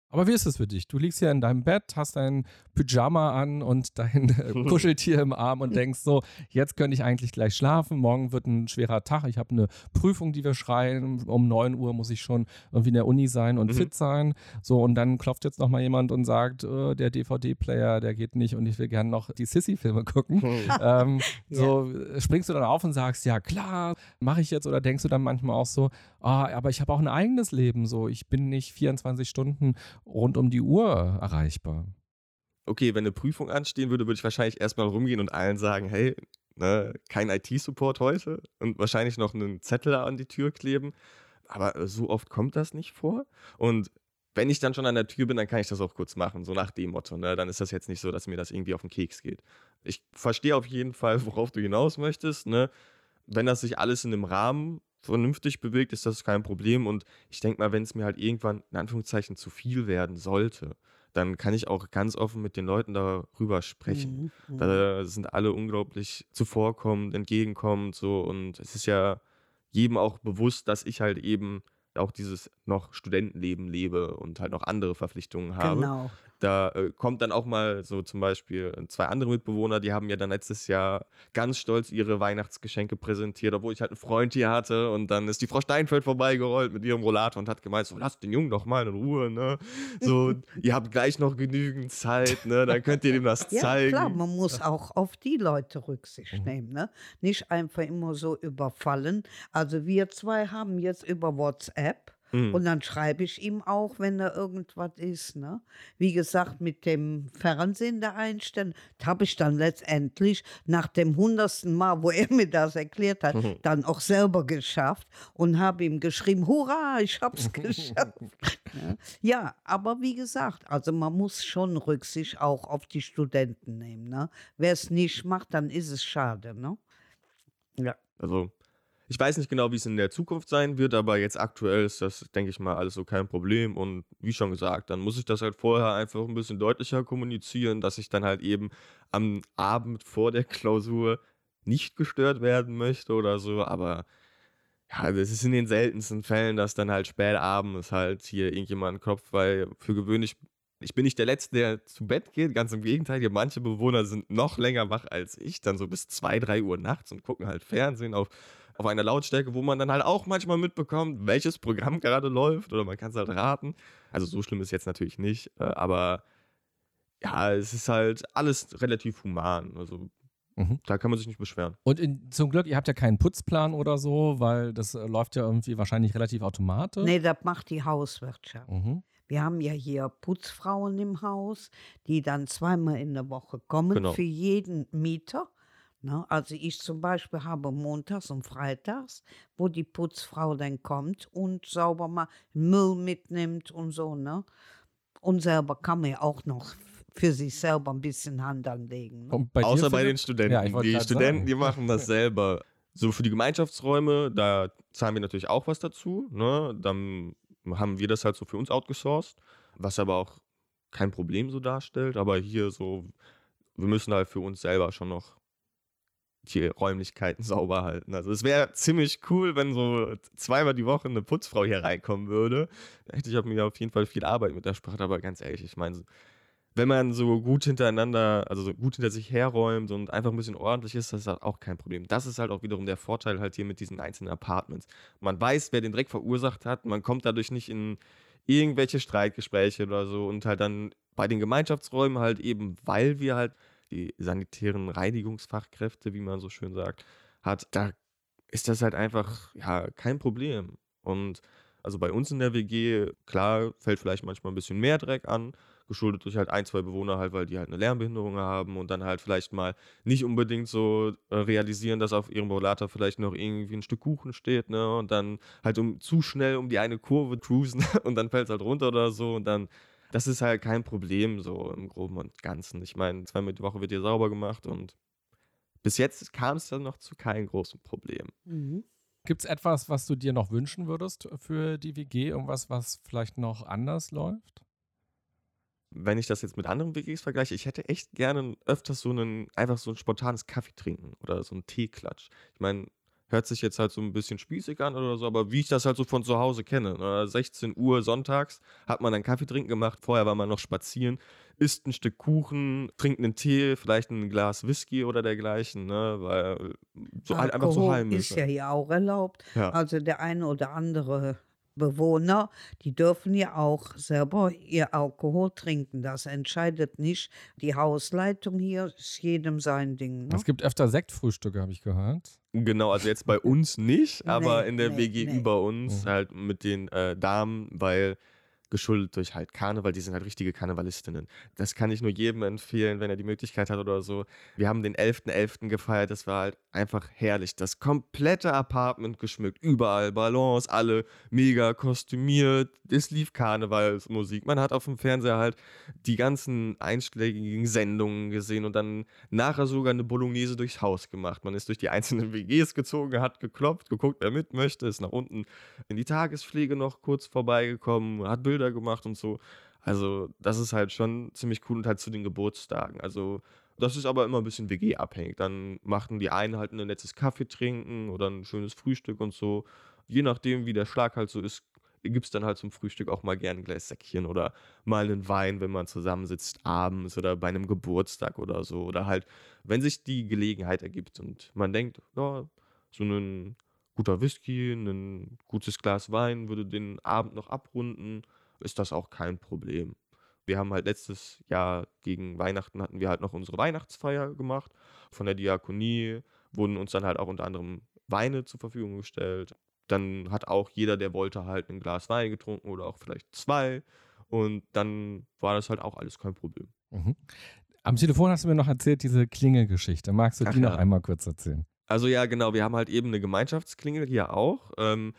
Aber wie ist es für dich? Du liegst hier in deinem Bett, hast dein Pyjama an und dein Kuscheltier im Arm und denkst so, jetzt könnte ich eigentlich gleich schlafen. Morgen wird ein schwerer Tag. Ich habe eine Prüfung, die wir schreien. Um 9 Uhr muss ich schon irgendwie in der Uni sein und Mhm. fit sein. So, und dann klopft jetzt nochmal jemand und sagt, äh, der DVD-Player, der geht nicht und ich will gerne noch die Sissy-Filme gucken. ähm, so äh, springst du dann auf und sagst, ja klar, mache ich jetzt oder denkst du dann manchmal auch so, ah, aber ich habe auch ein eigenes Leben, so ich bin nicht 24 Stunden rund um die Uhr erreichbar. Okay, wenn eine Prüfung anstehen würde, würde ich wahrscheinlich erstmal rumgehen und allen sagen, hey, ne, kein IT-Support heute und wahrscheinlich noch einen Zettel an die Tür kleben. Aber so oft kommt das nicht vor. Und wenn ich dann schon an der Tür bin, dann kann ich das auch kurz machen, so nach dem Motto. Ne? Dann ist das jetzt nicht so, dass mir das irgendwie auf den Keks geht. Ich verstehe auf jeden Fall, worauf du hinaus möchtest. Ne? Wenn das sich alles in einem Rahmen vernünftig bewegt, ist das kein Problem. Und ich denke mal, wenn es mir halt irgendwann in Anführungszeichen zu viel werden sollte, dann kann ich auch ganz offen mit den Leuten darüber sprechen. Mhm. Mhm. Da sind alle unglaublich zuvorkommend, entgegenkommend so und es ist ja jedem auch bewusst, dass ich halt eben auch dieses noch Studentenleben lebe und halt noch andere Verpflichtungen habe. Genau. Da äh, kommt dann auch mal so zum Beispiel äh, zwei andere Mitbewohner, die haben ja dann letztes Jahr ganz stolz ihre Weihnachtsgeschenke präsentiert, obwohl ich halt einen Freund hier hatte und dann ist die Frau Steinfeld vorbeigerollt mit ihrem Rollator und hat gemeint, so lasst den Jungen doch mal in Ruhe, ne? So, ihr habt gleich noch genügend Zeit, ne? Dann könnt ihr dem das Ja, zeigen. klar, man muss auch auf die Leute Rücksicht Mhm. nehmen. Ne? Nicht einfach immer so überfallen. Also wir zwei haben jetzt über WhatsApp Mhm. und dann schreibe ich ihm auch, wenn da irgendwas ist. Ne? Wie gesagt, mit dem Fernsehen da einstellen, habe ich dann letztendlich nach dem hundertsten Mal, wo er mir das erklärt hat, Mhm. dann auch selber geschafft und habe ihm geschrieben, hurra, ich habe es geschafft. Ne? Ja, aber wie gesagt, also man muss schon Rücksicht auch auf die Studenten nehmen. Ne? Wer es nicht macht, dann ist es schade. Ne? Ja. Also, ich weiß nicht genau, wie es in der Zukunft sein wird, aber jetzt aktuell ist das, denke ich mal, alles so kein Problem. Und wie schon gesagt, dann muss ich das halt vorher einfach ein bisschen deutlicher kommunizieren, dass ich dann halt eben am Abend vor der Klausur nicht gestört werden möchte oder so. Aber ja, das ist in den seltensten Fällen, dass dann halt spät abends halt hier irgendjemand klopft, weil für gewöhnlich. Ich bin nicht der Letzte, der zu Bett geht, ganz im Gegenteil. Hier manche Bewohner sind noch länger wach als ich, dann so bis 2, 3 Uhr nachts und gucken halt Fernsehen auf, auf einer Lautstärke, wo man dann halt auch manchmal mitbekommt, welches Programm gerade läuft oder man kann es halt raten. Also so schlimm ist jetzt natürlich nicht, äh, aber ja, es ist halt alles relativ human. Also Mhm. da kann man sich nicht beschweren. Und in, zum Glück, ihr habt ja keinen Putzplan oder so, weil das äh, läuft ja irgendwie wahrscheinlich relativ automatisch. Nee, das macht die Hauswirtschaft. Mhm. Wir haben ja hier Putzfrauen im Haus, die dann zweimal in der Woche kommen Genau. für jeden Mieter. Ne? Also ich zum Beispiel habe montags und freitags, wo die Putzfrau dann kommt und sauber mal Müll mitnimmt und so. Ne? Und selber kann man ja auch noch für sich selber ein bisschen Hand anlegen. Ne? Bei Außer bei den Studenten. Ja, die Studenten, sagen. die machen das selber. So für die Gemeinschaftsräume, da zahlen wir natürlich auch was dazu. Ne? Dann haben wir das halt so für uns outgesourced, was aber auch kein Problem so darstellt. Aber hier so, wir müssen halt für uns selber schon noch die Räumlichkeiten sauber halten. Also es wäre ziemlich cool, wenn so zweimal die Woche eine Putzfrau hier reinkommen würde. Da hätte ich mir auf jeden Fall viel Arbeit mit der Sprache, aber ganz ehrlich, ich meine, wenn man so gut hintereinander, also so gut hinter sich herräumt und einfach ein bisschen ordentlich ist, das ist halt auch kein Problem. Das ist halt auch wiederum der Vorteil halt hier mit diesen einzelnen Apartments. Man weiß, wer den Dreck verursacht hat, man kommt dadurch nicht in irgendwelche Streitgespräche oder so und halt dann bei den Gemeinschaftsräumen halt eben, weil wir halt die sanitären Reinigungsfachkräfte, wie man so schön sagt, hat, da ist das halt einfach ja kein Problem. Und also bei uns in der WG, klar, fällt vielleicht manchmal ein bisschen mehr Dreck an, geschuldet durch halt ein, zwei Bewohner halt, weil die halt eine Lärmbehinderung haben und dann halt vielleicht mal nicht unbedingt so äh, realisieren, dass auf ihrem Rollator vielleicht noch irgendwie ein Stück Kuchen steht, ne? Und dann halt um zu schnell um die eine Kurve cruisen und dann fällt es halt runter oder so und dann das ist halt kein Problem so im Groben und Ganzen. Ich meine, zweimal die Woche wird hier sauber gemacht und bis jetzt kam es dann noch zu keinem großen Problem. Mhm. Gibt es etwas, was du dir noch wünschen würdest für die WG? Irgendwas, was vielleicht noch anders läuft? Wenn ich das jetzt mit anderen WGs vergleiche, ich hätte echt gerne öfters so einen, einfach so ein spontanes Kaffee trinken oder so einen Teeklatsch. Ich meine, Hört sich jetzt halt so ein bisschen spießig an oder so, aber wie ich das halt so von zu Hause kenne. 16 ne? Uhr sonntags hat man dann Kaffee trinken gemacht, vorher war man noch spazieren, isst ein Stück Kuchen, trinkt einen Tee, vielleicht ein Glas Whisky oder dergleichen, ne? Weil so halt einfach so heimisch. ist ja hier auch erlaubt. Ja. Also der eine oder andere Bewohner, die dürfen ja auch selber ihr Alkohol trinken. Das entscheidet nicht die Hausleitung hier, ist jedem sein Ding. Ne? Es gibt öfter Sektfrühstücke, habe ich gehört. Genau, also jetzt bei uns nicht, aber nee, in der nee, WG nee. über uns mhm. halt mit den äh, Damen, weil geschuldet durch halt Karneval, die sind halt richtige Karnevalistinnen. Das kann ich nur jedem empfehlen, wenn er die Möglichkeit hat oder so. Wir haben den 11.11. .11. gefeiert, das war halt einfach herrlich. Das komplette Apartment geschmückt, überall Ballons, alle mega kostümiert. Es lief Karnevalsmusik. Man hat auf dem Fernseher halt die ganzen einschlägigen Sendungen gesehen und dann nachher sogar eine Bolognese durchs Haus gemacht. Man ist durch die einzelnen WGs gezogen, hat geklopft, geguckt, wer mit möchte, ist nach unten in die Tagespflege noch kurz vorbeigekommen, hat Bilder gemacht und so. Also, das ist halt schon ziemlich cool und halt zu den Geburtstagen. Also, das ist aber immer ein bisschen WG-abhängig. Dann machten die einen halt ein nettes Kaffee trinken oder ein schönes Frühstück und so. Je nachdem, wie der Schlag halt so ist, gibt es dann halt zum Frühstück auch mal gerne ein Glas Säckchen oder mal einen Wein, wenn man zusammensitzt abends oder bei einem Geburtstag oder so. Oder halt, wenn sich die Gelegenheit ergibt und man denkt, ja, so ein guter Whisky, ein gutes Glas Wein würde den Abend noch abrunden, ist das auch kein Problem wir haben halt letztes Jahr gegen Weihnachten hatten wir halt noch unsere Weihnachtsfeier gemacht. Von der Diakonie wurden uns dann halt auch unter anderem Weine zur Verfügung gestellt. Dann hat auch jeder, der wollte, halt ein Glas Wein getrunken oder auch vielleicht zwei. Und dann war das halt auch alles kein Problem. Mhm. Am Telefon hast du mir noch erzählt, diese Klingelgeschichte. Magst du Ach die ja. noch einmal kurz erzählen? Also ja, genau, wir haben halt eben eine Gemeinschaftsklingel hier auch. Ähm,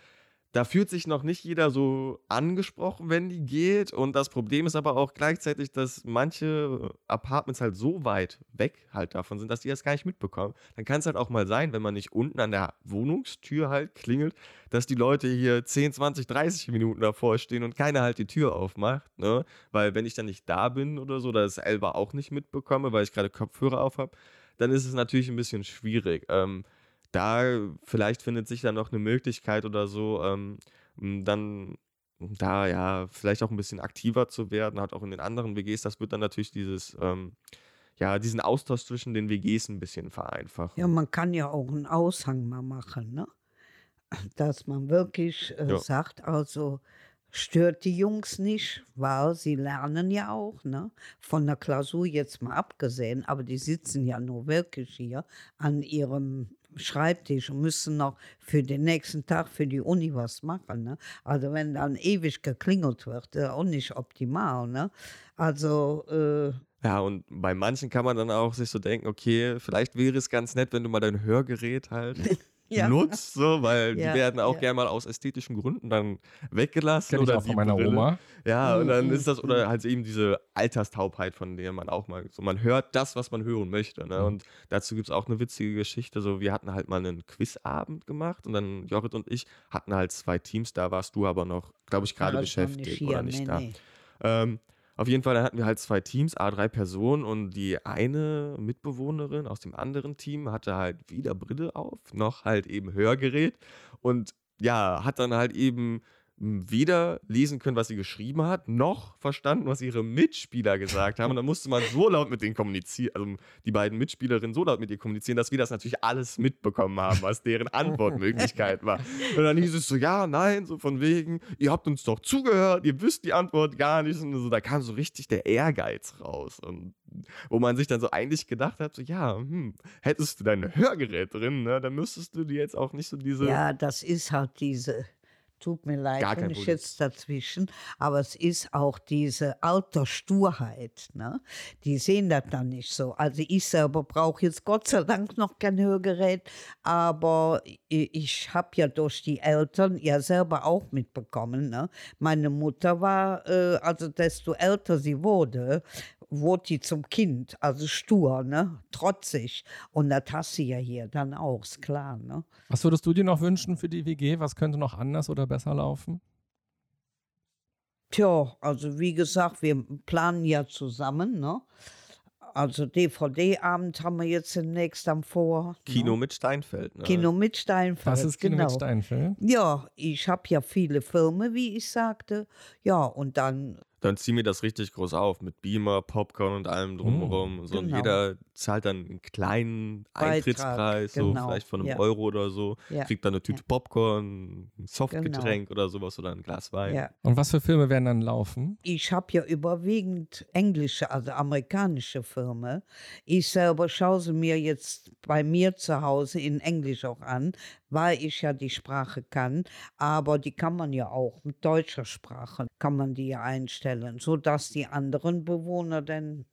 da fühlt sich noch nicht jeder so angesprochen, wenn die geht. Und das Problem ist aber auch gleichzeitig, dass manche Apartments halt so weit weg halt davon sind, dass die das gar nicht mitbekommen. Dann kann es halt auch mal sein, wenn man nicht unten an der Wohnungstür halt klingelt, dass die Leute hier 10, 20, 30 Minuten davor stehen und keiner halt die Tür aufmacht. Ne? Weil wenn ich dann nicht da bin oder so, oder das selber auch nicht mitbekomme, weil ich gerade Kopfhörer auf habe, dann ist es natürlich ein bisschen schwierig. Ähm, da vielleicht findet sich dann noch eine Möglichkeit oder so, ähm, dann da ja vielleicht auch ein bisschen aktiver zu werden, hat auch in den anderen WGs, das wird dann natürlich dieses, ähm, ja, diesen Austausch zwischen den WGs ein bisschen vereinfachen. Ja, man kann ja auch einen Aushang mal machen, ne? Dass man wirklich äh, ja. sagt, also stört die Jungs nicht, weil sie lernen ja auch, ne? Von der Klausur jetzt mal abgesehen, aber die sitzen ja nur wirklich hier an ihrem Schreibtisch und müssen noch für den nächsten Tag für die Uni was machen. Ne? Also wenn dann ewig geklingelt wird, ist auch nicht optimal. Ne? Also äh, ja, und bei manchen kann man dann auch sich so denken, okay, vielleicht wäre es ganz nett, wenn du mal dein Hörgerät halt Ja. nutzt, so, weil Ja, die werden auch ja. gerne mal aus ästhetischen Gründen dann weggelassen. Kenne ich oder auch die von meiner Brille. Oma. Ja, und dann Mhm, ist das, mhm. oder halt eben diese Alterstaubheit, von der man auch mal, so man hört das, was man hören möchte. Ne? Mhm. Und dazu gibt es auch eine witzige Geschichte. So, wir hatten halt mal einen Quizabend gemacht und dann Jorrit und ich hatten halt zwei Teams, da warst du aber noch, glaube ich, gerade ich beschäftigt oder nicht nee, da. nee. Ähm, auf jeden Fall, dann hatten wir halt zwei Teams, a drei Personen und die eine Mitbewohnerin aus dem anderen Team hatte halt weder Brille auf, noch halt eben Hörgerät und ja, hat dann halt eben weder lesen können, was sie geschrieben hat, noch verstanden, was ihre Mitspieler gesagt haben. Und dann musste man so laut mit denen kommunizieren, also die beiden Mitspielerinnen so laut mit ihr kommunizieren, dass wir das natürlich alles mitbekommen haben, was deren Antwortmöglichkeit war. Und dann hieß es so, ja, nein, so von wegen, ihr habt uns doch zugehört, ihr wisst die Antwort gar nicht. Und so, da kam so richtig der Ehrgeiz raus. Und wo man sich dann so eigentlich gedacht hat, so, ja, hm, hättest du dein Hörgerät drin, ne, dann müsstest du dir jetzt auch nicht so diese Ja, das ist halt diese, tut mir leid, Gar wenn ich Problem. jetzt dazwischen, aber es ist auch diese Altersturheit. Ne? Die sehen das dann nicht so. Also ich selber brauche jetzt Gott sei Dank noch kein Hörgerät, aber ich habe ja durch die Eltern ja selber auch mitbekommen. Ne? Meine Mutter war, äh, also desto älter sie wurde, wurde die zum Kind, also stur, ne? trotzig. Und das hast sie ja hier dann auch, ist klar. Ne? Was würdest du dir noch wünschen für die WG? Was könnte noch anders oder besser laufen? Tja, also wie gesagt, wir planen ja zusammen, ne? Also DVD-Abend haben wir jetzt demnächst am vor. Kino Ne? mit Steinfeld. Ne? Kino mit Steinfeld. Was ist Kino genau. mit Steinfeld? Ja, ich habe ja viele Filme, wie ich sagte. Ja, und dann, Dann ziehen wir das richtig groß auf mit Beamer, Popcorn und allem drumherum. so, und genau. jeder zahlt dann einen kleinen Beitrag, Eintrittspreis, so genau, vielleicht von einem ja. Euro oder so. Ja, Kriegt dann eine Tüte ja. Popcorn, ein Softgetränk oder sowas oder ein Glas Wein. ja. Und was für Filme werden dann laufen? Ich habe ja überwiegend englische, also amerikanische Filme. Ich selber schaue sie mir jetzt bei mir zu Hause in Englisch auch an, weil ich ja die Sprache kann. Aber die kann man ja auch mit deutscher Sprache, kann man die ja einstellen, sodass die anderen Bewohner dann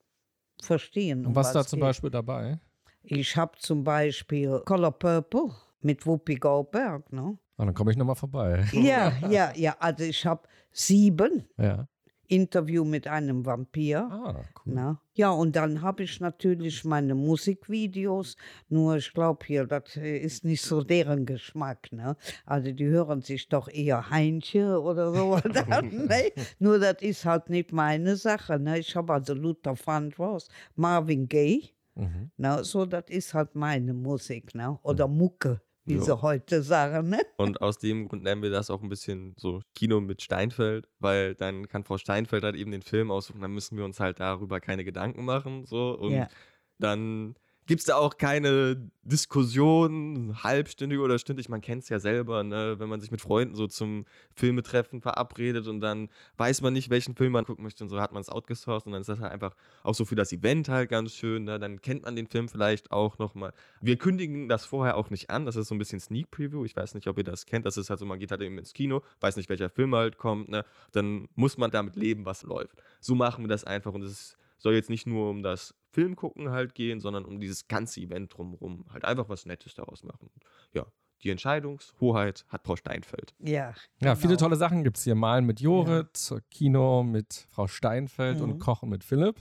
verstehen. Und was ist da zum geht. Beispiel dabei? Ich habe zum Beispiel Color Purple mit Whoopi Goldberg. Ne? Ah, dann komme ich nochmal vorbei. Ja, ja, ja. Also ich habe sieben Ja. Interview mit einem Vampir. Ah, cool. Na? Ja, und dann habe ich natürlich meine Musikvideos, nur ich glaube hier, das äh, ist nicht so deren Geschmack. Ne? Also die hören sich doch eher Heinche oder so. ne? Nur das ist halt nicht meine Sache. Ne? Ich habe also Luther Vandross, Marvin Gaye, Mhm. ne? so das ist halt meine Musik. Ne? Oder Mucke, wie Ja. sie heute sagen. Ne? Und aus dem Grund nennen wir das auch ein bisschen so Kino mit Steinfeld, weil dann kann Frau Steinfeld halt eben den Film aussuchen, dann müssen wir uns halt darüber keine Gedanken machen. So. Und Ja. dann gibt es da auch keine Diskussion, halbstündig oder stündlich. Man kennt es ja selber, ne? wenn man sich mit Freunden so zum Filmetreffen verabredet und dann weiß man nicht, welchen Film man gucken möchte und so hat man es outgesourced und dann ist das halt einfach auch so für das Event halt ganz schön. Ne? Dann kennt man den Film vielleicht auch nochmal. Wir kündigen das vorher auch nicht an, das ist so ein bisschen Sneak Preview. Ich weiß nicht, ob ihr das kennt. Das ist halt so, man geht halt eben ins Kino, weiß nicht, welcher Film halt kommt. Ne? Dann muss man damit leben, was läuft. So machen wir das einfach und es ist soll jetzt nicht nur um das Filmgucken halt gehen, sondern um dieses ganze Event drumherum. Halt einfach was Nettes daraus machen. Ja, die Entscheidungshoheit hat Frau Steinfeld. Ja, Ja, viele genau. tolle Sachen gibt es hier. Malen mit Jorit, Kino mit Frau Steinfeld und Mhm. Kochen mit Philipp.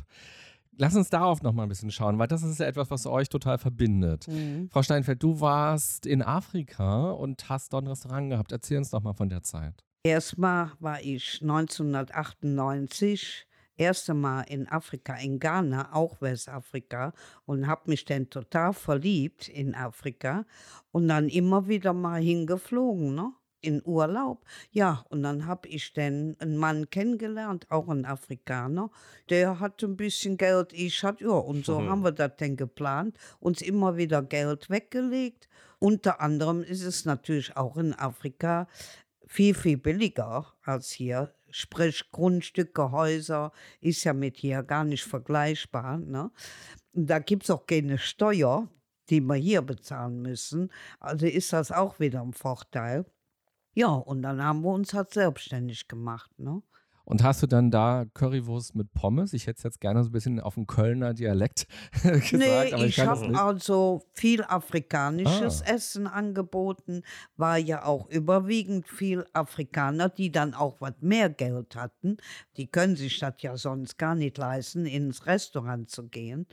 Lass uns darauf noch mal ein bisschen schauen, weil das ist ja etwas, was euch total verbindet. Mhm. Frau Steinfeld, du warst in Afrika und hast dort ein Restaurant gehabt. Erzähl uns doch mal von der Zeit. Erstmal war ich 1998 erste Mal in Afrika, in Ghana, auch Westafrika, und habe mich dann total verliebt in Afrika und dann immer wieder mal hingeflogen, ne? In Urlaub. Ja, und dann habe ich dann einen Mann kennengelernt, auch ein Afrikaner. Der hatte ein bisschen Geld, ich hatte, ja, und so Mhm. haben wir das dann geplant, uns immer wieder Geld weggelegt. Unter anderem ist es natürlich auch in Afrika viel, viel billiger als hier. Sprich, Grundstücke, Häuser ist ja mit hier gar nicht vergleichbar. Ne? Da gibt es auch keine Steuer, die wir hier bezahlen müssen. Also ist das auch wieder ein Vorteil. Ja, und dann haben wir uns halt selbstständig gemacht. Ne? Und hast du dann da Currywurst mit Pommes? Ich hätte es jetzt gerne so ein bisschen auf dem Kölner Dialekt gesagt, nee, ich, ich habe also viel afrikanisches Ah. Essen angeboten, war ja auch überwiegend viel Afrikaner, die dann auch was mehr Geld hatten. Die können sich das ja sonst gar nicht leisten, ins Restaurant zu gehen.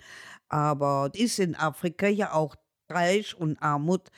Aber ist in Afrika ja auch Reich und Armut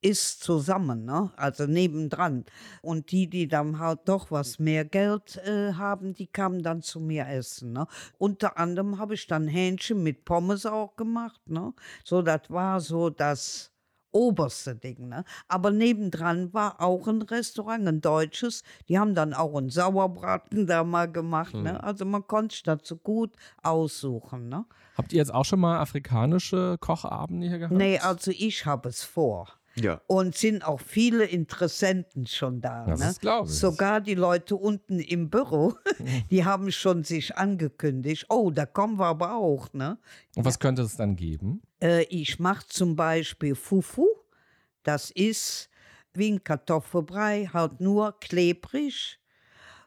ist zusammen, ne? also nebendran. Und die, die dann halt doch was mehr Geld äh, haben, die kamen dann zu mir essen. Ne? Unter anderem habe ich dann Hähnchen mit Pommes auch gemacht. Ne? So, das war so das oberste Ding. Ne? Aber nebendran war auch ein Restaurant, ein deutsches. Die haben dann auch einen Sauerbraten da mal gemacht. Ne? Also man konnte sich dazu gut aussuchen. Ne? Habt ihr jetzt auch schon mal afrikanische Kochabende hier gehabt? Nee, also ich habe es vor. Ja. Und sind auch viele Interessenten schon da. Das ne? ist, glaub ich. Sogar die Leute unten im Büro, die haben schon sich angekündigt. Oh, da kommen wir aber auch. Ne? Und was könnte es dann geben? Äh, ich mache zum Beispiel Fufu. Das ist wie ein Kartoffelbrei, halt nur klebrig.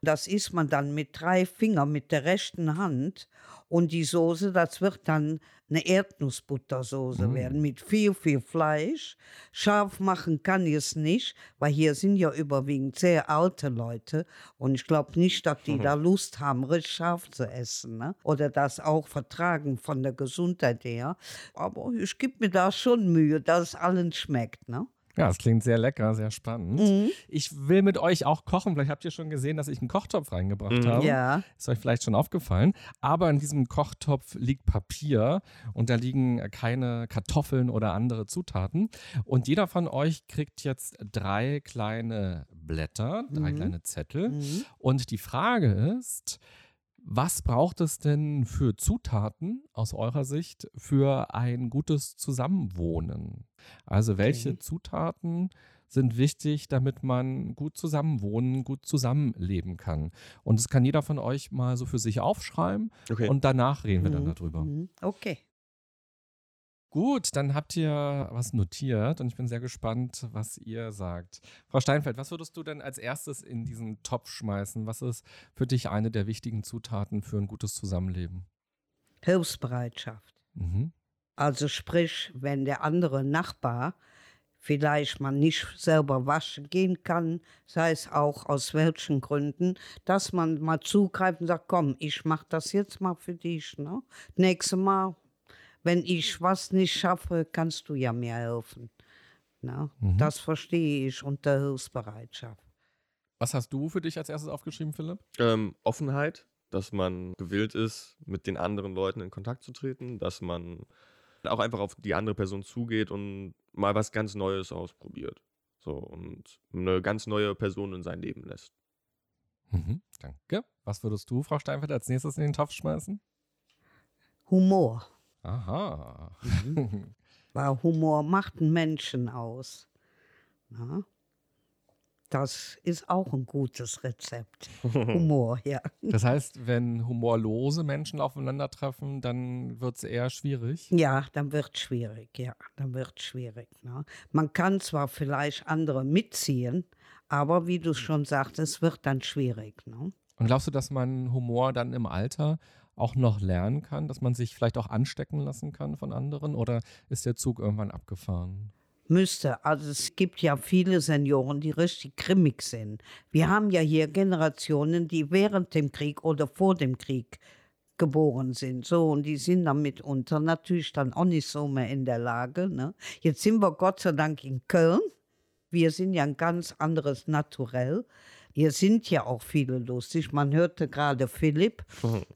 Das isst man dann mit drei Fingern, mit der rechten Hand. Und die Soße, das wird dann eine Erdnussbuttersoße werden mit viel, viel Fleisch. Scharf machen kann ich es nicht, weil hier sind ja überwiegend sehr alte Leute. Und ich glaube nicht, dass die da Lust haben, richtig scharf zu essen. Ne? Oder das auch vertragen von der Gesundheit her. Aber ich gebe mir da schon Mühe, dass es allen schmeckt. Ne? Ja, es klingt sehr lecker, sehr spannend. Mhm. Ich will mit euch auch kochen. Vielleicht habt ihr schon gesehen, dass ich einen Kochtopf reingebracht Mhm. habe. Ja. Ist euch vielleicht schon aufgefallen. Aber in diesem Kochtopf liegt Papier und da liegen keine Kartoffeln oder andere Zutaten. Und jeder von euch kriegt jetzt drei kleine Blätter, drei Mhm. kleine Zettel. Mhm. Und die Frage ist, was braucht es denn für Zutaten aus eurer Sicht für ein gutes Zusammenwohnen? Also welche Okay. Zutaten sind wichtig, damit man gut zusammenwohnen, gut zusammenleben kann? Und das kann jeder von euch mal so für sich aufschreiben Okay. und danach reden wir dann Mhm. darüber. Mhm. Okay. Gut, dann habt ihr was notiert und ich bin sehr gespannt, was ihr sagt. Frau Steinfeld, was würdest du denn als erstes in diesen Topf schmeißen? Was ist für dich eine der wichtigen Zutaten für ein gutes Zusammenleben? Hilfsbereitschaft. Mhm. Also sprich, wenn der andere Nachbar vielleicht mal nicht selber waschen gehen kann, sei es auch aus welchen Gründen, dass man mal zugreift und sagt, komm, ich mach das jetzt mal für dich. Ne? Nächstes Mal, wenn ich was nicht schaffe, kannst du ja mir helfen. Ne? Mhm. Das verstehe ich unter Hilfsbereitschaft. Was hast du für dich als erstes aufgeschrieben, Philipp? Ähm, Offenheit, dass man gewillt ist, mit den anderen Leuten in Kontakt zu treten, dass man auch einfach auf die andere Person zugeht und mal was ganz Neues ausprobiert. So und eine ganz neue Person in sein Leben lässt. Mhm. Danke. Was würdest du, Frau Steinfeld, als nächstes in den Topf schmeißen? Humor. Aha. Weil Humor macht einen Menschen aus. Na? Das ist auch ein gutes Rezept. Humor, ja. Das heißt, wenn humorlose Menschen aufeinandertreffen, dann wird es eher schwierig. Ja, dann wird es schwierig, ja, dann wird es schwierig. Ne? Man kann zwar vielleicht andere mitziehen, aber wie du schon sagst, es wird dann schwierig. Ne? Und glaubst du, dass man Humor dann im Alter auch noch lernen kann, dass man sich vielleicht auch anstecken lassen kann von anderen? Oder ist der Zug irgendwann abgefahren? Müsste. Also es gibt ja viele Senioren, die richtig grimmig sind. Wir haben ja hier Generationen, die während dem Krieg oder vor dem Krieg geboren sind. So, und die sind dann mitunter natürlich dann auch nicht so mehr in der Lage. Ne? Jetzt sind wir Gott sei Dank in Köln. Wir sind ja ein ganz anderes Naturell. Hier sind ja auch viele lustig. Man hörte gerade Philipp,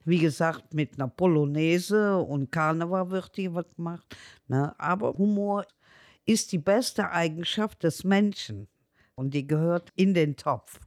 wie gesagt, mit einer Polonaise und Karneval wird hier was gemacht. Ne? Aber Humor ist die beste Eigenschaft des Menschen und die gehört in den Topf.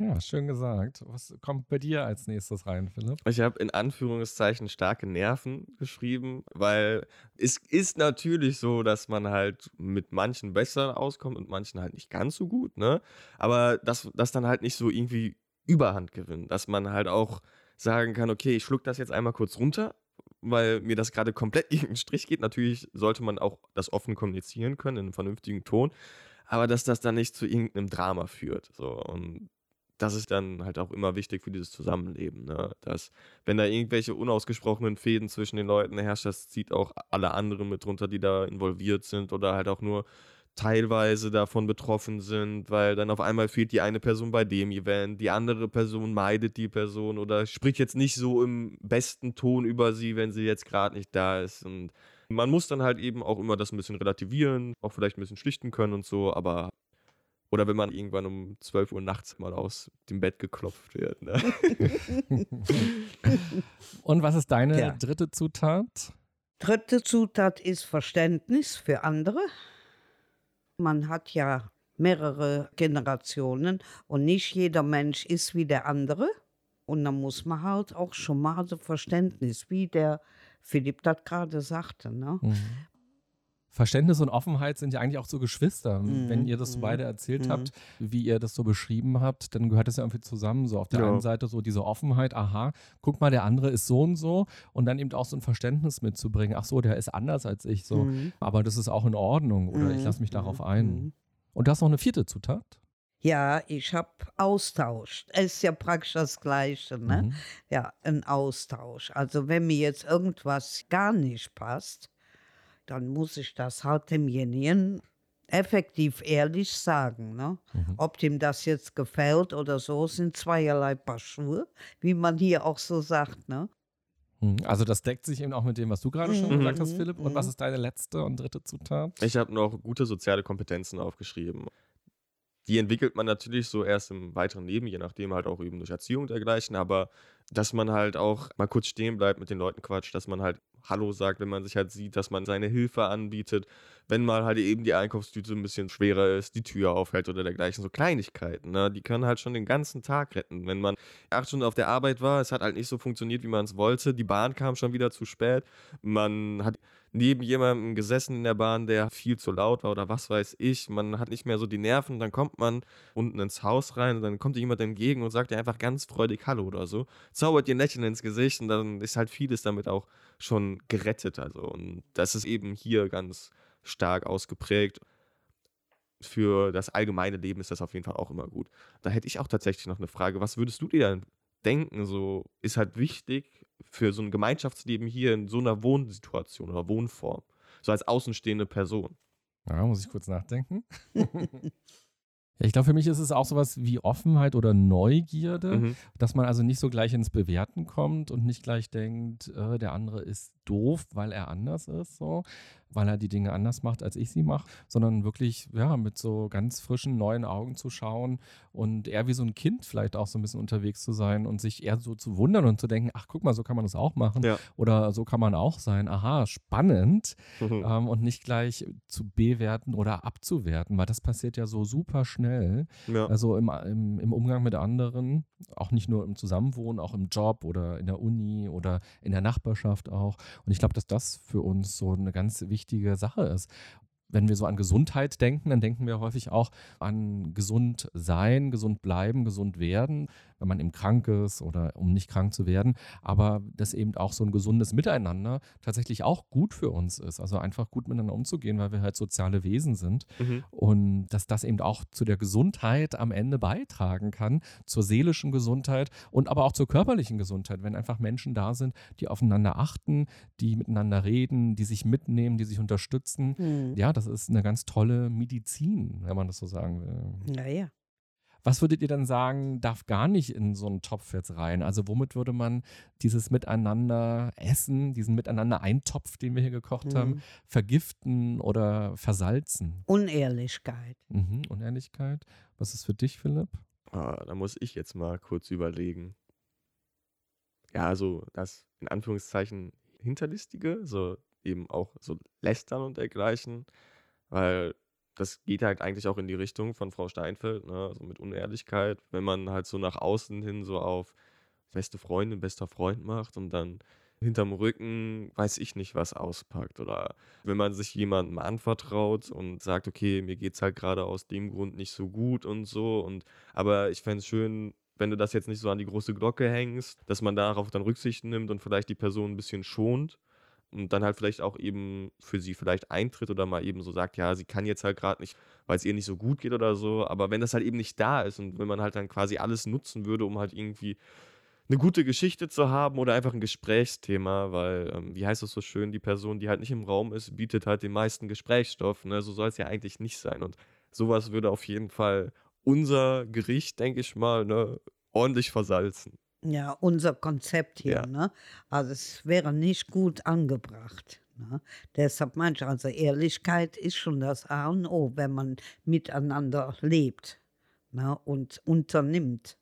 Ja, schön gesagt. Was kommt bei dir als nächstes rein, Philipp? Ich habe in Anführungszeichen starke Nerven geschrieben, weil es ist natürlich so, dass man halt mit manchen besser auskommt und manchen halt nicht ganz so gut, ne? Aber dass das dann halt nicht so irgendwie Überhand gewinnt, dass man halt auch sagen kann, okay, ich schluck das jetzt einmal kurz runter, weil mir das gerade komplett gegen den Strich geht. Natürlich sollte man auch das offen kommunizieren können in einem vernünftigen Ton, aber dass das dann nicht zu irgendeinem Drama führt. So und das ist dann halt auch immer wichtig für dieses Zusammenleben. Ne? Dass, wenn da irgendwelche unausgesprochenen Fäden zwischen den Leuten herrscht, das zieht auch alle anderen mit drunter, die da involviert sind oder halt auch nur teilweise davon betroffen sind, weil dann auf einmal fehlt die eine Person bei dem Event, die andere Person meidet die Person oder spricht jetzt nicht so im besten Ton über sie, wenn sie jetzt gerade nicht da ist. Und man muss dann halt eben auch immer das ein bisschen relativieren, auch vielleicht ein bisschen schlichten können und so, aber oder wenn man irgendwann um 12 Uhr nachts mal aus dem Bett geklopft wird. Ne? und was ist deine Ja. dritte Zutat? Dritte Zutat ist Verständnis für andere. Man hat ja mehrere Generationen und nicht jeder Mensch ist wie der andere. Und dann muss man halt auch schon mal so Verständnis, wie der Philipp das gerade sagte. Ne? Mhm. Verständnis und Offenheit sind ja eigentlich auch so Geschwister. Mhm, Wenn ihr das so mhm, beide erzählt mhm. habt, wie ihr das so beschrieben habt, dann gehört das ja irgendwie zusammen. So auf der Ja. einen Seite so diese Offenheit, aha, guck mal, der andere ist so und so. Und dann eben auch so ein Verständnis mitzubringen. Ach so, der ist anders als ich. So. Mhm. Aber das ist auch in Ordnung. Oder ich Mhm, lasse mich darauf mhm, ein. Und du hast noch eine vierte Zutat. Ja, ich habe Austausch. Es ist ja praktisch das Gleiche, ne? Mhm. Ja, ein Austausch. Also wenn mir jetzt irgendwas gar nicht passt, dann muss ich das halt demjenigen effektiv ehrlich sagen. Ne? Mhm. Ob dem das jetzt gefällt oder so, sind zweierlei Paar Schuhe, wie man hier auch so sagt. Ne? Mhm. Also das deckt sich eben auch mit dem, was du gerade schon Mhm. gesagt hast, Mhm. Philipp. Und was Mhm. ist deine letzte und dritte Zutat? Ich habe noch gute soziale Kompetenzen aufgeschrieben. Die entwickelt man natürlich so erst im weiteren Leben, je nachdem halt auch eben durch Erziehung dergleichen, aber dass man halt auch mal kurz stehen bleibt, mit den Leuten quatscht, dass man halt Hallo sagt, wenn man sich halt sieht, dass man seine Hilfe anbietet, wenn mal halt eben die Einkaufstüte ein bisschen schwerer ist, die Tür aufhält oder dergleichen, so Kleinigkeiten, ne? die können halt schon den ganzen Tag retten. Wenn man acht Stunden auf der Arbeit war, es hat halt nicht so funktioniert, wie man es wollte, die Bahn kam schon wieder zu spät, man hat neben jemandem gesessen in der Bahn, der viel zu laut war oder was weiß ich. Man hat nicht mehr so die Nerven, dann kommt man unten ins Haus rein und dann kommt dir jemand entgegen und sagt dir einfach ganz freudig Hallo oder so, zaubert dir ein Lächeln ins Gesicht und dann ist halt vieles damit auch schon gerettet. Also und das ist eben hier ganz stark ausgeprägt. Für das allgemeine Leben ist das auf jeden Fall auch immer gut. Da hätte ich auch tatsächlich noch eine Frage. Was würdest du dir dann denken? So ist halt wichtig für so ein Gemeinschaftsleben hier in so einer Wohnsituation oder Wohnform. So als außenstehende Person. Ja, muss ich kurz nachdenken. Ich glaube, für mich ist es auch sowas wie Offenheit oder Neugierde, Mhm. dass man also nicht so gleich ins Bewerten kommt und nicht gleich denkt, äh, der andere ist doof, weil er anders ist, so, weil er die Dinge anders macht, als ich sie mache, sondern wirklich, ja, mit so ganz frischen, neuen Augen zu schauen und eher wie so ein Kind vielleicht auch so ein bisschen unterwegs zu sein und sich eher so zu wundern und zu denken, ach, guck mal, so kann man das auch machen Ja. oder so kann man auch sein, aha, spannend Mhm. ähm, und nicht gleich zu bewerten oder abzuwerten, weil das passiert ja so super schnell. Ja. Also im, im, im Umgang mit anderen, auch nicht nur im Zusammenwohnen, auch im Job oder in der Uni oder in der Nachbarschaft auch. Und ich glaube, dass das für uns so eine ganz wichtige Sache ist. Wenn wir so an Gesundheit denken, dann denken wir häufig auch an gesund sein, gesund bleiben, gesund werden, wenn man eben krank ist oder um nicht krank zu werden. Aber dass eben auch so ein gesundes Miteinander tatsächlich auch gut für uns ist. Also einfach gut miteinander umzugehen, weil wir halt soziale Wesen sind. Mhm. Und dass das eben auch zu der Gesundheit am Ende beitragen kann, zur seelischen Gesundheit und aber auch zur körperlichen Gesundheit, wenn einfach Menschen da sind, die aufeinander achten, die miteinander reden, die sich mitnehmen, die sich unterstützen. Hm. Ja, das ist eine ganz tolle Medizin, wenn man das so sagen will. Naja. Was würdet ihr dann sagen, darf gar nicht in so einen Topf jetzt rein? Also womit würde man dieses Miteinander essen, diesen Miteinander-Eintopf, den wir hier gekocht haben, Mhm. vergiften oder versalzen? Unehrlichkeit. Mhm. Unehrlichkeit. Was ist für dich, Philipp? Ah, da muss ich jetzt mal kurz überlegen. Ja, also das in Anführungszeichen Hinterlistige, so eben auch so Lästern und dergleichen, weil das geht halt eigentlich auch in die Richtung von Frau Steinfeld, ne, so mit Unehrlichkeit, wenn man halt so nach außen hin so auf beste Freundin, bester Freund macht und dann hinterm Rücken weiß ich nicht was auspackt. Oder wenn man sich jemandem anvertraut und sagt, okay, mir geht's halt gerade aus dem Grund nicht so gut und so. Und aber ich fände es schön, wenn du das jetzt nicht so an die große Glocke hängst, dass man darauf dann Rücksicht nimmt und vielleicht die Person ein bisschen schont. Und dann halt vielleicht auch eben für sie vielleicht eintritt oder mal eben so sagt, ja, sie kann jetzt halt gerade nicht, weil es ihr nicht so gut geht oder so. Aber wenn das halt eben nicht da ist und wenn man halt dann quasi alles nutzen würde, um halt irgendwie eine gute Geschichte zu haben oder einfach ein Gesprächsthema, weil, ähm, wie heißt es so schön, die Person, die halt nicht im Raum ist, bietet halt den meisten Gesprächsstoff. Ne? So soll es ja eigentlich nicht sein. Und sowas würde auf jeden Fall unser Gericht, denke ich mal, ne, ordentlich versalzen. Ja, unser Konzept hier, Ja. ne? Also es wäre nicht gut angebracht. Ne? Deshalb manche, also Ehrlichkeit ist schon das A und O, wenn man miteinander lebt ne? und unternimmt.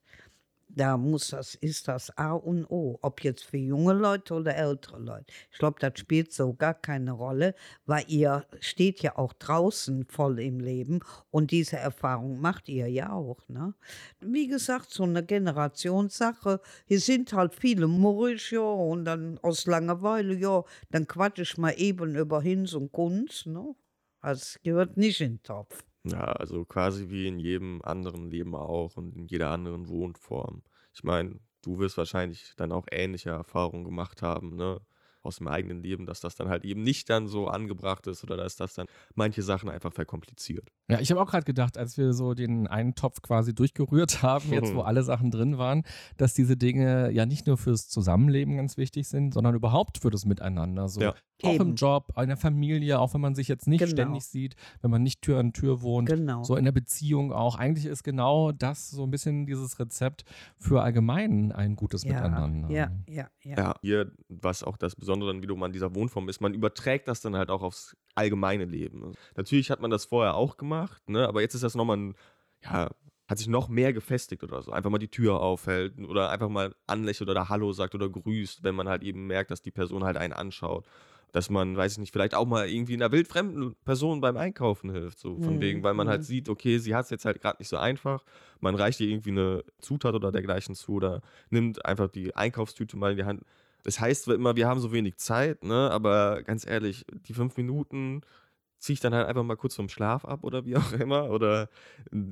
Da muss das, ist das A und O, ob jetzt für junge Leute oder ältere Leute. Ich glaube, das spielt so gar keine Rolle, weil ihr steht ja auch draußen voll im Leben und diese Erfahrung macht ihr ja auch. Ne? Wie gesagt, so eine Generationssache. Hier sind halt viele murrig, ja, und dann aus Langeweile, ja, dann quatsch ich mal eben über Hinz und Kunst. Ne? Es gehört nicht in den Topf. Ja, also quasi wie in jedem anderen Leben auch und in jeder anderen Wohnform. Ich meine, du wirst wahrscheinlich dann auch ähnliche Erfahrungen gemacht haben, ne? Aus dem eigenen Leben, dass das dann halt eben nicht dann so angebracht ist oder dass das dann manche Sachen einfach verkompliziert. Ja, ich habe auch gerade gedacht, als wir so den einen Topf quasi durchgerührt haben, jetzt wo alle Sachen drin waren, dass diese Dinge ja nicht nur fürs Zusammenleben ganz wichtig sind, sondern überhaupt für das Miteinander. So Ja. Auch im. Job, in der Familie, auch wenn man sich jetzt nicht Genau. ständig sieht, wenn man nicht Tür an Tür wohnt. Genau. So in der Beziehung auch. Eigentlich ist genau das so ein bisschen dieses Rezept für allgemein ein gutes ja, Miteinander. ja, ja, ja. Ja, hier, was auch das Besondere dann wiederum an dieser Wohnform ist, man überträgt das dann halt auch aufs allgemeine Leben. Natürlich hat man das vorher auch gemacht, ne? aber jetzt ist das nochmal ein, ja, hat sich noch mehr gefestigt oder so. Einfach mal die Tür aufhält oder einfach mal anlächelt oder Hallo sagt oder grüßt, wenn man halt eben merkt, dass die Person halt einen anschaut. Dass man, weiß ich nicht, vielleicht auch mal irgendwie einer wildfremden Person beim Einkaufen hilft. So von Mhm, wegen, weil man mhm. halt sieht, okay, sie hat es jetzt halt gerade nicht so einfach. Man reicht ihr irgendwie eine Zutat oder dergleichen zu oder nimmt einfach die Einkaufstüte mal in die Hand. Das heißt immer, wir haben so wenig Zeit, ne? aber ganz ehrlich, die fünf Minuten ziehe ich dann halt einfach mal kurz vom Schlaf ab oder wie auch immer. Oder,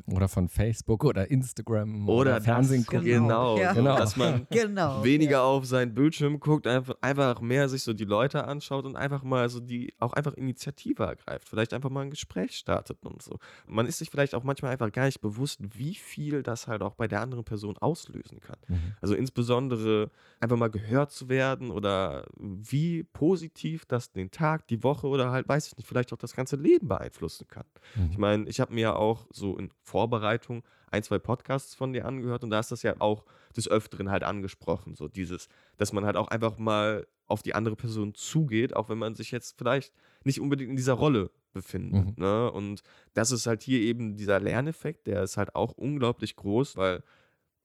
Oder von Facebook oder Instagram oder oder, Fernsehen das, gucken. Genau, Ja. so, Genau. dass man Genau. weniger ja. auf seinen Bildschirm guckt, einfach, einfach mehr sich so die Leute anschaut und einfach mal so die auch einfach Initiative ergreift. Vielleicht einfach mal ein Gespräch startet und so. Man ist sich vielleicht auch manchmal einfach gar nicht bewusst, wie viel das halt auch bei der anderen Person auslösen kann. Mhm. Also insbesondere einfach mal gehört zu werden oder wie positiv das den Tag, die Woche oder halt, weiß ich nicht, vielleicht auch das ganze Leben beeinflussen kann. Mhm. Ich meine, ich habe mir ja auch so in Vorbereitung ein, zwei Podcasts von dir angehört und da ist das ja auch des Öfteren halt angesprochen, so dieses, dass man halt auch einfach mal auf die andere Person zugeht, auch wenn man sich jetzt vielleicht nicht unbedingt in dieser Rolle befindet. Mhm. Ne? Und das ist halt hier eben dieser Lerneffekt, der ist halt auch unglaublich groß, weil